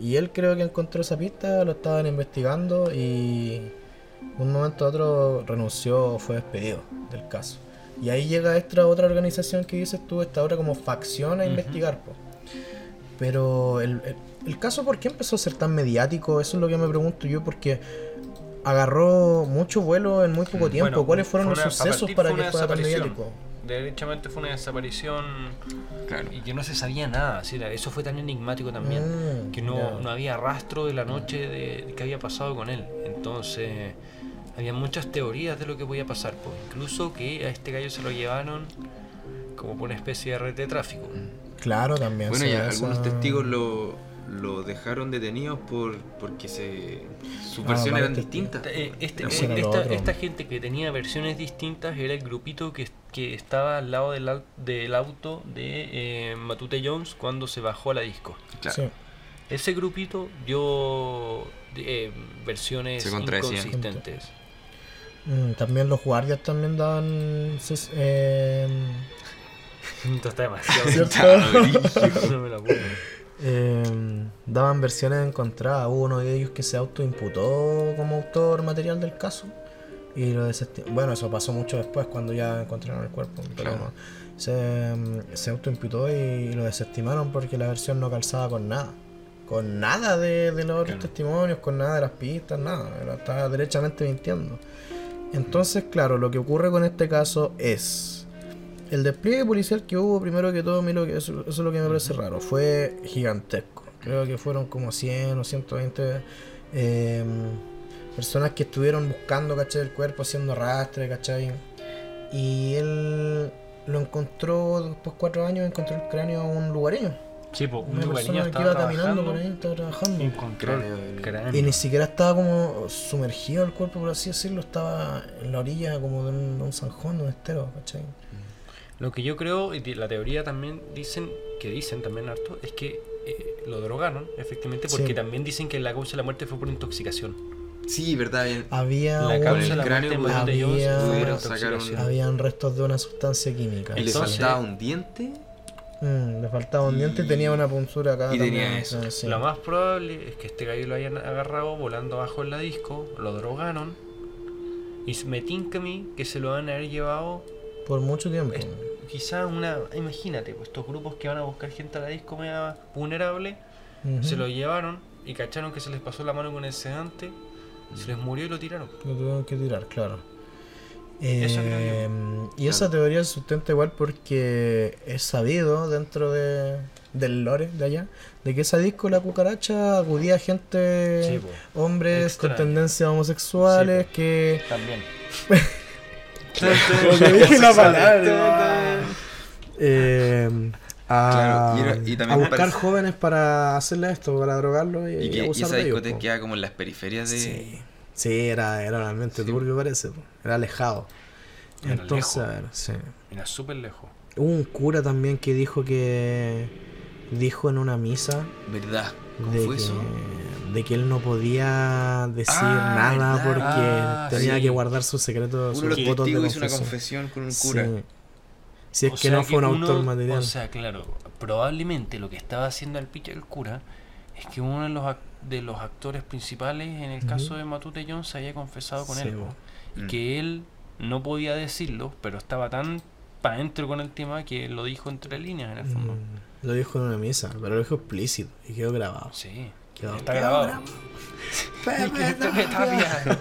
Y él creo que encontró esa pista, lo estaban investigando y un momento a otro renunció o fue despedido del caso. Y ahí llega esta otra organización que dices tú, esta otra como facción a investigar. po. Pero el, el- el caso, ¿por qué empezó a ser tan mediático? Eso es lo que me pregunto yo, porque agarró mucho vuelo en muy poco tiempo. Bueno, ¿Cuáles fueron fue los una- sucesos para que fuera tan mediático? Derechamente fue una desaparición Claro. y que no se sabía nada. eso fue tan enigmático también. Mm, que no, no había rastro de la noche de, que había pasado con él. Entonces, había muchas teorías de lo que podía pasar. Pues. Incluso que a este gallo se lo llevaron como por una especie de red de tráfico. Claro, también. Bueno, ve algunos testigos lo, lo dejaron detenidos por porque se sus Ah, versiones eran varios distintas. Eh, este- eh, esta, esta gente que tenía versiones distintas era el grupito que, que estaba al lado del, del auto de eh, Matute Jones cuando se bajó a la disco. Claro. Sí. Ese grupito dio eh, versiones inconsistentes. Mm, también los guardias también daban. ses- eh, Esto está demasiado. ¿cierto? no me lo acuerdo. Eh, daban versiones encontradas. Hubo uno de ellos que se autoimputó como autor material del caso. Y lo desestimó. Bueno, eso pasó mucho después cuando ya encontraron el cuerpo. Pero Claro. no. se, mm, se autoimputó y lo desestimaron porque la versión no calzaba con nada. Con nada de, de los otros testimonios, con nada de las pistas, nada. Estaba derechamente mintiendo. Entonces, claro, lo que ocurre con este caso es. El despliegue policial que hubo, primero que todo, a mí lo que, eso, eso es lo que me parece raro, fue gigantesco. Creo que fueron como 100 o 120 eh, personas que estuvieron buscando, ¿cachai? El cuerpo, haciendo rastre, ¿cachai? Y él lo encontró, después de cuatro años, encontró el cráneo a un lugareño. Sí, pues un lugareño persona que estaba iba caminando por ahí, estaba trabajando. y encontró el Cráneo. Y ni siquiera estaba como sumergido el cuerpo, por así decirlo, estaba en la orilla como de un, de un zanjón, de un estero, ¿cachai? Lo que yo creo, y la teoría también dicen, que dicen también harto, es que eh, lo drogaron, efectivamente, porque Sí. también dicen que la causa de la muerte fue por intoxicación. Sí, verdad. bien. Había La un- causa de el la cráneo muerte de había- fue por pudieron sacar un- intoxicación. Habían restos de una sustancia química. Y le faltaba un diente. Mm, le faltaba un diente tenía una puntura acá. y tenía también, eso. sí. Lo más probable es que este gallo lo hayan agarrado volando abajo en la disco, lo drogaron, y me tinca a mí que se lo van a haber llevado Por mucho tiempo. Es- quizás una... Imagínate, pues estos grupos que van a buscar gente a la disco media vulnerable, se lo llevaron y cacharon que se les pasó la mano con el sedante, se les murió y lo tiraron. Lo tuvieron que tirar, claro. Eso creo Eh, y esa teoría se sustenta igual porque es sabido dentro de, del lore de allá de que esa disco, la cucaracha, acudía a gente, Sí, hombres con tendencias homosexuales Sí, que... También. Dije la palabra. Eh, a, Claro, y era- y también a buscar parece- jóvenes para hacerle esto, para drogarlos y, Y, y que, y abusar esa discoteca queda como en las periferias de. Sí, sí, era, era realmente Sí. turbio parece, po. era alejado. Era Entonces, lejos. a ver, sí. Era súper lejos. Hubo un cura también que dijo que dijo en una misa ¿Verdad? ¿Cómo de fue que, eso? de que él no podía decir Ah, nada ¿verdad? porque Ah, tenía sí. que guardar sus secretos, Uno de sus los votos de testigos hizo una confesión. confesión con un Sí. cura. Si es O que no fue un uno- autor material. O sea, claro, probablemente lo que estaba haciendo el picha el cura es que uno de los, de los actores principales en el caso de Matute Jones había confesado con Sí, él. Y Mm. que él no podía decirlo, pero estaba tan para adentro con el tema que lo dijo entre líneas en el fondo. Mm, Lo dijo en una misa, pero lo dijo explícito y quedó grabado. Sí, Quedó- está quedó grabado. Pepe Pepe Tapia.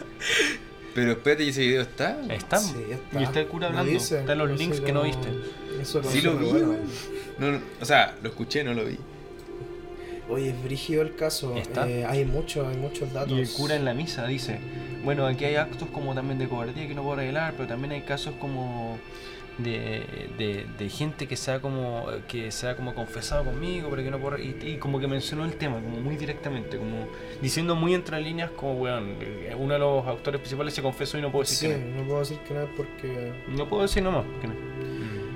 Pero espérate, ¿y ese video está? Está. Sí, Y está el cura hablando. dice, Está en los links que no viste. Eso Sí lo vi, bueno. No, no, o sea, lo escuché, no lo vi. Oye, es brígido el caso. ¿Está? eh, hay muchos, hay muchos datos. Y el cura en la misa dice, bueno, aquí hay actos como también de cobardía que no puedo arreglar, pero también hay casos como de, de, de gente que se ha como que se ha como confesado conmigo, pero que no puedo y, y como que mencionó el tema como muy directamente, como diciendo muy entre líneas como weón, eh, uno de los autores principales se confesó y no puedo decir Sí, que no puedo decir que no es porque. no. No puedo decir nomás que no.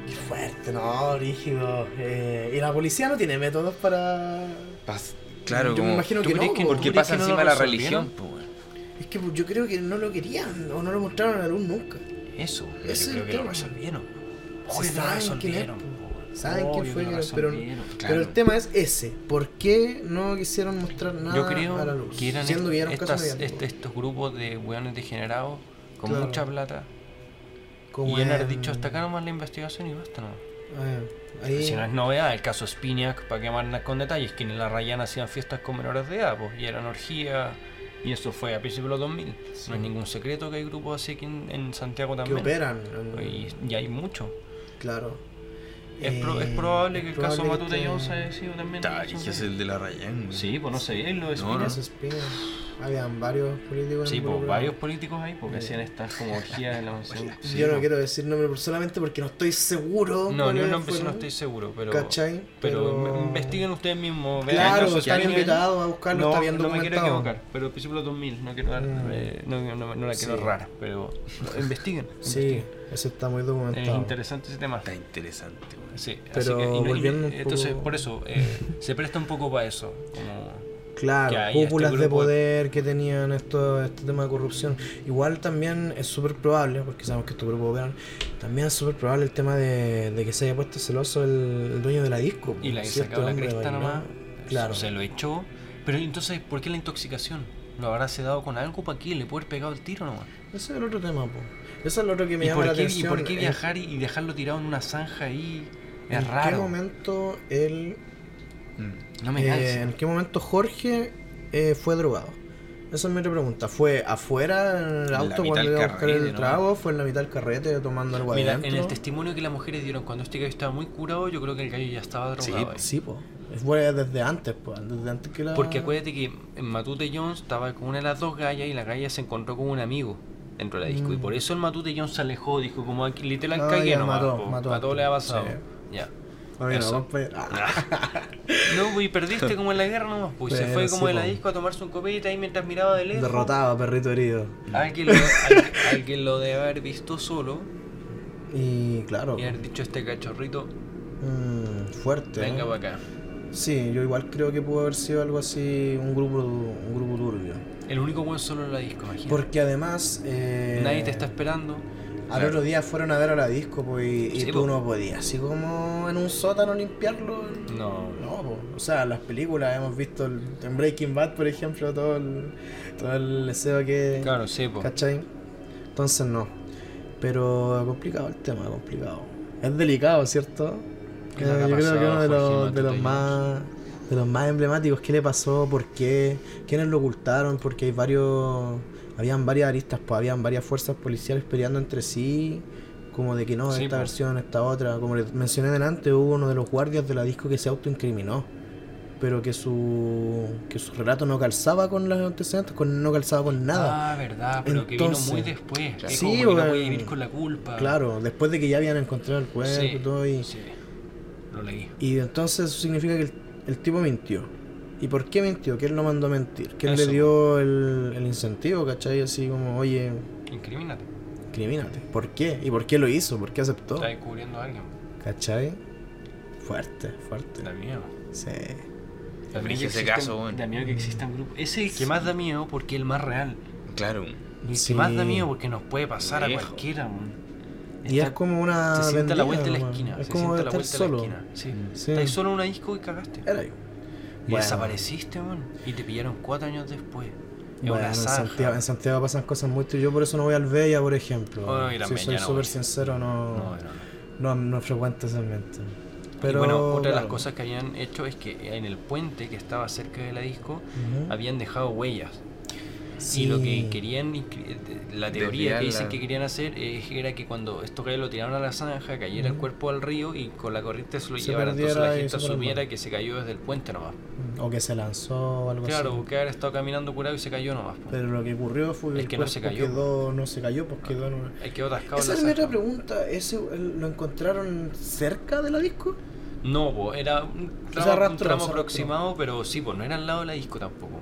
Qué fuerte, no, rígido. Eh, y la policía no tiene métodos para. Pas- claro, Yo me imagino ¿tú que no. po. porque ¿Tú crees pasa que no encima la religión, pues. Es que yo creo que no lo querían o no lo mostraron a la luz nunca. Eso, Ese yo es creo que lo resolvieron. Sí lo es, resolvieron. Saben quién fue, que pero- resolvieron. Pero el tema es ese. ¿Por qué no quisieron mostrar nada Yo creo a la luz? que eran Siendo caso estas- este- estos grupos de weones degenerados con Claro. mucha plata Como y en- dicho hasta acá nomás la investigación y basta no. Ah, ahí- Si no es novedad, el caso Spiniak, para que más con detalles, que en la Rayana hacían fiestas con menores de edad, pues, y eran orgías, y eso fue a principios de los 2000. No es ningún secreto que hay grupos así aquí en, en Santiago que también. operan. en- Y, y hay mucho. Claro. Es, pro- es Eh, probable que es el caso probable Matute que- Jones haya sido también. Ta, y que es el de la Rayán. Sí, pues no sé, lo de No, Spiniak. Habían varios políticos. Sí, pues varios políticos ahí, porque Eh. hacían estas como orgías en la mansión. Sí, Yo no pues. quiero decir nombre solamente porque no estoy seguro. No, ni un cuáles nombre sí no fueron, estoy seguro, pero. ¿Cachai? Pero, investiguen ustedes mismos. vean Claro, están invitados a buscarlo, No, está bien no me quiero equivocar, pero al principio de los 2000, no quiero dar. Mm. eh, no, no, no la quiero Sí. errar, pero investiguen. Sí, investiguen. eso está muy Es documentado. interesante ese tema. Está interesante, güey. Sí, Pero así que, y no- y- entonces, poco- por eso, eh, se presta un poco para eso. Como, Claro, que este cúpulas de poder que tenían esto, este tema de corrupción. Igual también es súper probable, porque sabemos que estos grupos operan, también es súper probable el tema de, de que se haya puesto celoso el, el dueño de la disco. y la sacado este la cresta nomás. Claro. Se lo echó. Pero entonces, ¿por qué la intoxicación? ¿Lo habrá sedado con algo para qué? ¿Le puede haber pegado el tiro nomás? Ese es el otro tema, po. Eso es lo otro que me ¿Y llama la qué, ¿Y atención. por qué viajar y y dejarlo tirado en una zanja ahí? Es ¿En qué raro. momento él Mm. No me Eh. ¿En qué momento Jorge eh, fue drogado? Esa es mi otra pregunta. ¿Fue afuera en el auto cuando iba a buscar el ¿no? trago? ¿Fue en la mitad del carrete tomando algo Mira, adentro? en el testimonio que las mujeres dieron cuando este gallo estaba muy curado, yo creo que el gallo ya estaba Sí, drogado. ahí. Sí, pues. Fue desde antes, pues. Desde antes que la... Porque acuérdate que en Matute Jones estaba con una de las dos gallas y la galla se encontró con un amigo dentro de la disco. Y Mm. por eso el Matute Jones se alejó, dijo como aquí literal cagué ya, nomás. mató, po, mató. todo le ha pasado. Sí. Ya. No. Ah, No, pues y perdiste como en la guerra nomás, pues. se fue sí, como de la disco a tomarse un copete ahí mientras miraba de lejos. derrotado, perrito herido. Alguien lo, alguien lo debe haber visto solo Y claro, y haber dicho este cachorrito, mm, fuerte. venga ¿eh? para acá. Sí, yo igual creo que pudo haber sido algo así, un grupo, un grupo turbio. El único buen solo en la disco, imagínate. Porque además... eh, Nadie te está esperando. Al otro día fueron a ver a la disco pues, y, y Sí, tú po. no podías, así como en un sótano limpiarlo. No. No, po. o sea, las películas hemos visto el- en Breaking Bad, por ejemplo, todo el, todo el deseo que... Claro, sí, po. ¿Cachai? Entonces no. Pero complicado el tema, complicado. Es delicado, ¿cierto? ¿Qué le habrá Eh, yo creo que uno de los, de los más de los más emblemáticos. ¿Qué le pasó? ¿Por qué? ¿Quiénes lo ocultaron? Porque hay varios... Habían varias aristas, pues habían varias fuerzas policiales peleando entre sí. Como de que no, Sí, esta po. versión, esta otra. Como les mencioné delante, hubo uno de los guardias de la disco que se autoincriminó. Pero que su que su relato no calzaba con los antecedentes, con, no calzaba con nada. Ah, verdad, pero que vino muy después. Que Sí, como que no porque- puede vivir con la culpa. Claro, después de que ya habían encontrado el cuerpo Sí, y todo. Y, sí. Lo leí. y entonces eso significa que el, el tipo mintió. ¿Y por qué mintió? ¿Quién lo mandó a mentir? ¿Quién Eso. le dio el, el incentivo, cachai? Así como, oye, Incrimínate. crimínate. ¿Por qué? ¿Y por qué lo hizo? ¿Por qué aceptó? Está descubriendo a alguien. ¿Cachai? Fuerte, fuerte. Da miedo. Sí. Da miedo que ese caso, weón. Da miedo que existan grupos. Es el que más da miedo porque es el más real. Claro. Y el Sí. que más da miedo porque nos puede pasar a cualquiera. weón. Y es como una. Se sienta la vuelta de la esquina. Es se como sienta la vuelta solo. de la esquina. Sí. Sí. Estás solo en una disco y cagaste. Era ahí. Y Bueno. desapareciste, weón. Y te pillaron cuatro años después. Es Bueno, en. Santiago, en Santiago pasan cosas muy tristes. Yo por eso no voy al Bella, por ejemplo. Oh, si soy no súper sincero, no, No, no, no, no. frecuento ese ambiente. y Pero, bueno, otra de las cosas que habían hecho es que en el puente que estaba cerca de la disco habían dejado huellas. Sí. Y lo que querían, incri- la teoría que dicen que querían hacer eh, era que cuando estos gallos lo tiraron a la zanja, cayera el cuerpo al río y con la corriente se lo Se llevara. Entonces la gente asumiera que se cayó desde el puente nomás. O que se lanzó o algo Claro, así. porque haber estado caminando curado y se cayó nomás. po. Pero lo que ocurrió fue que el que no se cayó. quedó, no se cayó, pues quedó en una- Hay que atascado Esa es mi otra pregunta. ¿Ese lo encontraron cerca de la disco? No, po, era un tramo, sea, un tramo aproximado, pero sí, pues no era al lado de la disco tampoco.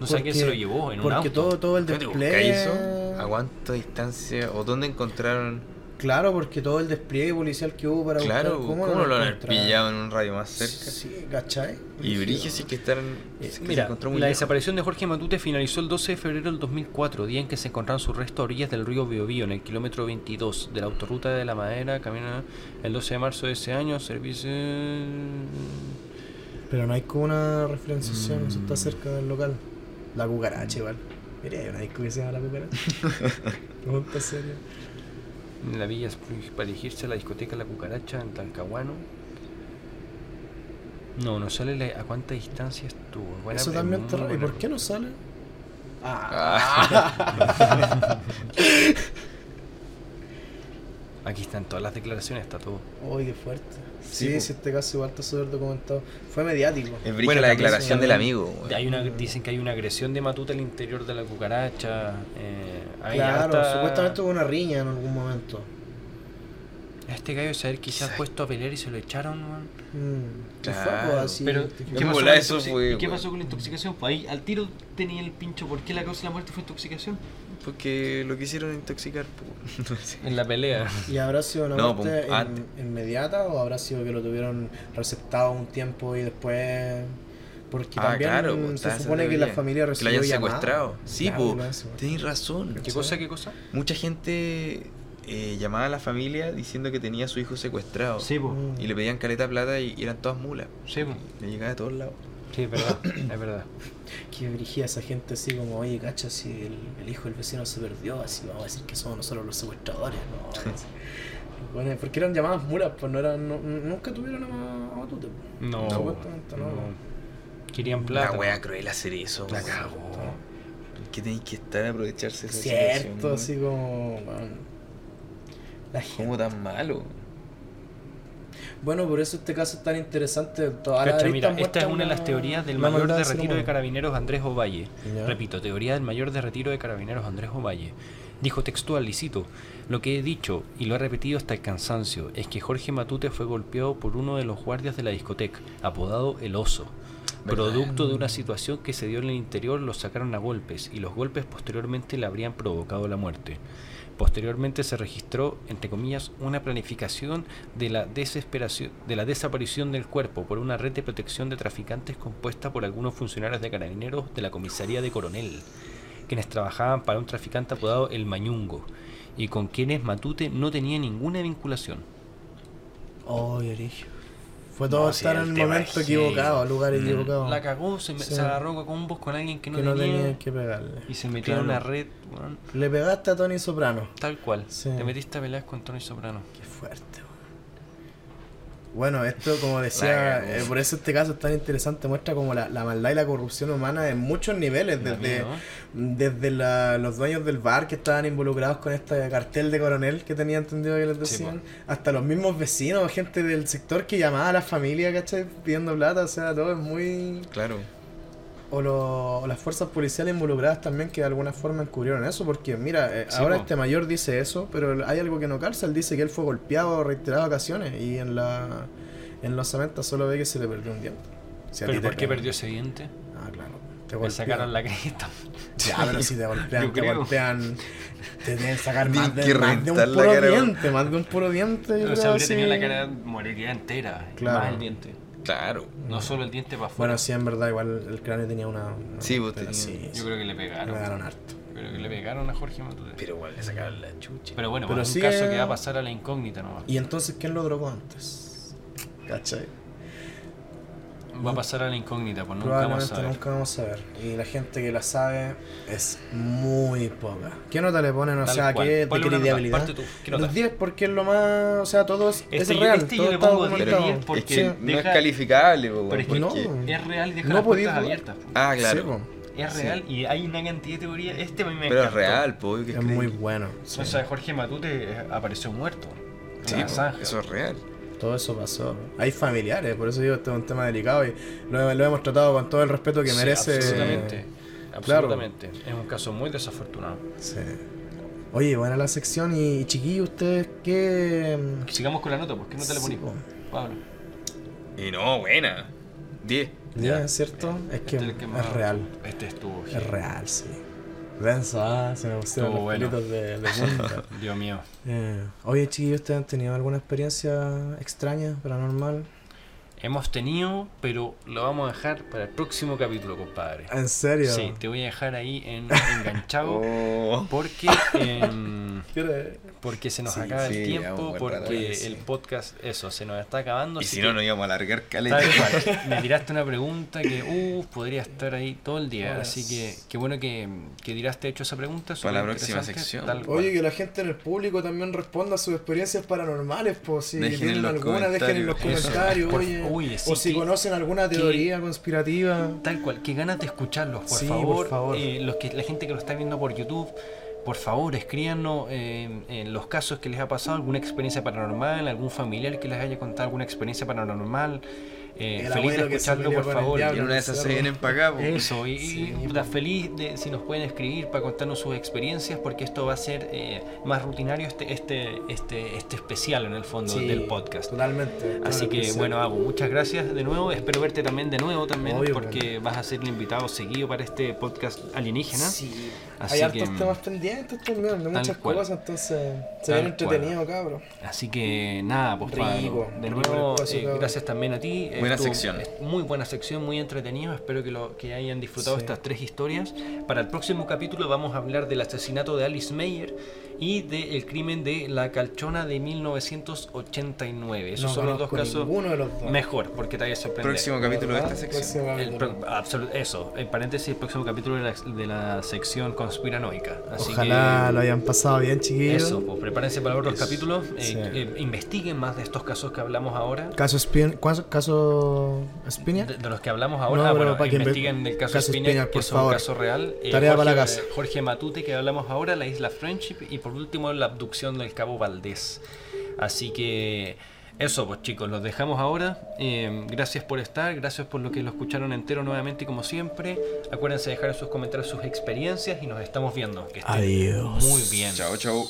No sé a quién se lo llevó, en un Porque auto. todo, todo el ¿Dónde despliegue... eso? ¿A cuánta distancia? ¿O dónde encontraron? Claro, porque todo el despliegue policial que hubo para Claro, buscar... ¿cómo, no lo han pillado en un radio más cerca? Sí, ¿cachai? Y Brige sí que están. Eh, sí que se Mira, encontró muy la lejos. desaparición de Jorge Matute finalizó el 12 de febrero del 2004, día en que se encontraron sus restos a orillas del río Biobío, en el kilómetro 22 de la autorruta de la Madera, camino el 12 de marzo de ese año, servicio... Pero no hay como una referenciación, eso Mm. está cerca del local. La cucaracha igual. Mira, hay una disco que se llama La Cucaracha. Pregunta seria. En la villa Spring, para dirigirse a la discoteca La Cucaracha en Talcahuano. No, no sale la- a cuánta distancia estuvo. Buena Eso también está raro. ¿Y por qué no sale? Ah, Aquí están todas las declaraciones, está todo. Uy, qué fuerte. Sí, Sí, sí, este caso igual está súper documentado. Fue mediático. es Bueno, la declaración del amigo. güey. Hay una, dicen que hay una agresión de Matute al interior de la cucaracha. eh, hay Claro, harta- supuestamente hubo una riña en algún momento. A este gallo saber quizás Quizás. puesto a pelear y se lo echaron, man. Mm, ¿qué fue, Claro. pues, así? Pero, ¿qué ¿qué fue? En pasó, bola con la eso intoxi- fue, ¿y qué weón. pasó con la intoxicación? Pues ahí al tiro tenía el pincho. ¿Por qué la causa de la muerte fue intoxicación? Porque lo quisieron intoxicar. sé. En la pelea. ¿Y habrá sido una No, muerte pues, in- inmediata o habrá sido que lo tuvieron receptado un tiempo y después... Porque Ah, también claro, pues, se supone que la familia Que lo recibió hayan llamadas. secuestrado. Sí, Claro, hayan secuestrado. tenéis razón. ¿Qué Sí. cosa, qué cosa? Mucha gente eh, llamaba a la familia diciendo que tenía a su hijo secuestrado. Sí, po. Mm. Y le pedían caleta plata y, y eran todas mulas. Sí, po. Le llegaba de todos lados. Sí, es verdad. es verdad. Que dirigía esa gente así como, oye, cacha, si el, el hijo del vecino se perdió, así vamos a decir que somos nosotros los secuestradores, ¿no? Bueno, porque eran llamadas mulas, pues no eran, no- nunca tuvieron a, a Matute. pues. No, Supuestamente no. Querían plata. La wea cruel hacer eso. La cagó. qué tenéis que estar a aprovecharse de esa Cierto, situación? así como. weón. La gente. ¿Cómo tan malo? Bueno, por eso este caso es tan interesante. Toda la Cacha, mira, esta es una de las teorías del mayor de retiro de carabineros Andrés Ovalle. Repito, teoría del mayor de retiro de carabineros Andrés Ovalle. Dijo textual, y cito, lo que he dicho, y lo he repetido hasta el cansancio, es que Jorge Matute fue golpeado por uno de los guardias de la discoteca, apodado El Oso. ¿Verdad? Producto de una situación que se dio en el interior, lo sacaron a golpes, y los golpes posteriormente le habrían provocado la muerte. Posteriormente se registró, entre comillas, una planificación de la, desesperación, de la desaparición del cuerpo por una red de protección de traficantes compuesta por algunos funcionarios de carabineros de la comisaría de Coronel, quienes trabajaban para un traficante apodado El Mañungo, y con quienes Matute no tenía ninguna vinculación. Oh. Fue todo No, sí, estar en el momento es equivocado, lugar Mm. equivocado. La cagó, se, me- Sí. se agarró a combos con alguien que no, que no tenía, tenía que pegarle. y se metió Claro. en una red, weón, Le pegaste a Tony Soprano. tal cual. Sí. Te metiste a pelear con Tony Soprano. Qué fuerte. Bueno, esto, como decía, eh, por eso este caso es tan interesante, muestra como la, la maldad y la corrupción humana en muchos niveles, desde, desde la- los dueños del bar que estaban involucrados con este cartel de coronel que tenía entendido que les Sí, decían, hasta los mismos vecinos, gente del sector que llamaba a la familia, ¿cachai? Pidiendo plata, o sea, todo es muy... Claro. O, lo- o las fuerzas policiales involucradas también que de alguna forma encubrieron eso, porque mira, eh, Sí, ahora po. este mayor dice eso, pero hay algo que no calza, él dice que él fue golpeado reiteradas ocasiones y en la en los cementos solo ve que se le perdió un diente. Si ¿Pero por qué perdió ese diente? Ah, claro. Te Le golpean. sacaron la cresta. Ya, pero si te golpean, Yo te creo. golpean. Te deben sacar más de, más de un la puro diente, más de un puro diente. yo O sea, creo, habría tenido la cara moriría entera. Claro. Más el diente. Claro. No solo el diente para afuera. Bueno, sí, en verdad, igual el cráneo tenía una. una- Sí, vos pero tenía- sí, Yo sí, creo que le le pegaron. pegaron harto. Creo que le pegaron a Jorge Matute. Pero igual le sacaron la chucha. Pero bueno, Pero es un sigue- caso que va a pasar a la incógnita nomás. ¿Y entonces quién lo drogó antes? ¿Cachai? Va a pasar a la incógnita, pues nunca vamos a ver. nunca vamos a ver. Y la gente que la sabe es muy poca. ¿Qué nota le ponen? O Tal sea, cual. ¿qué, ¿de Ponle una nota, credibilidad? parte tú. ¿Qué nota? Los 10 porque es lo más... O sea, todo es, Este es yo- real. este yo todo le está pongo 10 documentado. es porque que no deja- es calificable, po, Pero es que weón, no. Es real y deja No las podéis puertas dudar. abiertas. Ah, Sí, claro. po. Es Sí. real y hay una cantidad de teorías. Este a mí me Pero es encantó. real, po, obvio que Es muy bueno. sí. O sea, Jorge Matute eh, apareció muerto. en Sí, la po, zanja. eso es real. Todo eso pasó. Hay familiares, por eso digo, esto es un tema delicado y lo, lo hemos tratado con todo el respeto que Sí, merece. absolutamente. Claro. Absolutamente. Es un caso muy desafortunado. Sí. Oye, buena la sección y chiquillos, ¿ustedes qué...? Sigamos con la nota, pues. ¿Qué nota le Sí, ponís? po. Pablo. Y no, buena. 10. Ya, ¿cierto? Es que Este el es más- real. Este estuvo. Es real, sí. Denso, ah, se me pusieron los bueno. pelitos de, de punta. Dios mío. Eh, Oye, chiquillos, ¿ustedes han tenido alguna experiencia extraña, paranormal? Hemos tenido, pero lo vamos a dejar para el próximo capítulo, compadre. ¿En serio? Sí, te voy a dejar ahí en, enganchado. Oh. Porque, ¿Qué porque se nos Sí, acaba sí, el tiempo, porque el podcast, eso, se nos está acabando. Y si no, nos íbamos a alargar caleta. Me tiraste una pregunta que, uh, podría estar ahí todo el día. Así que, qué bueno que, que diraste hecho esa pregunta. Para la próxima sección. tal cual. Oye, que la gente en el público también responda a sus experiencias paranormales, pues si tienen alguna, dejen en los comentarios. Eso. comentarios, Por- oye, uy, sí, o si que- conocen alguna que- teoría conspirativa. Tal cual, qué ganas de escucharlos, por Sí, favor. por favor. Eh, los que, la gente que lo está viendo por YouTube, por favor, escríbanos eh, en los casos que les ha pasado, alguna experiencia paranormal, algún familiar que les haya contado alguna experiencia paranormal. Eh, El feliz de escucharlo, por favor. diablo. Y en una de esas se vienen para acá. Eso, y, Sí, y, puta, feliz de si nos pueden escribir para contarnos sus experiencias, porque esto va a ser eh, más rutinario este, este, este, este especial en el fondo Sí, del podcast. Totalmente. Así que bueno, Agu, muchas gracias de nuevo. Espero verte también de nuevo también, Obvio, porque vas a ser el invitado seguido para este podcast alienígena. Sí. Así Hay hartos que- temas pendientes también, de muchas cual. cosas, entonces se ven entretenido, cabrón. Así que nada, pues Rico, Pablo, de nuevo, eh, gracias también a ti. Buena Estuvo- sección. Muy buena sección, muy entretenido. Espero que, lo, que hayan disfrutado Sí. estas tres historias. Para el próximo capítulo vamos a hablar del asesinato de Alice Meyer y de El crimen de la calchona de 1989. Esos No son los dos casos ninguno de los dos. mejor, porque te vaya a sorprender. Próximo capítulo de esta sección. Próximo El pro- eso, en paréntesis, el próximo capítulo de la, de la sección conspiranoica. Así Ojalá que, lo hayan pasado bien, chiquillos. Eso, pues prepárense para otros Eso, capítulos. eh, sí. eh, investiguen más de estos casos que hablamos ahora. Caso Spin, caso, Spiniak. De, de los que hablamos ahora, No, ah, bueno, para que investiguen inve- el caso, caso que por es un favor. caso real. Eh, Tarea Jorge, para la casa. Jorge Matute, que hablamos ahora, la isla Friendship, y por último la abducción del cabo Valdés. Así que eso, pues chicos, los dejamos ahora. Eh, gracias por estar, gracias por lo que lo escucharon entero nuevamente, como siempre. Acuérdense de dejar en sus comentarios sus experiencias y nos estamos viendo. Que estén Adiós. Muy bien. Chao, chao.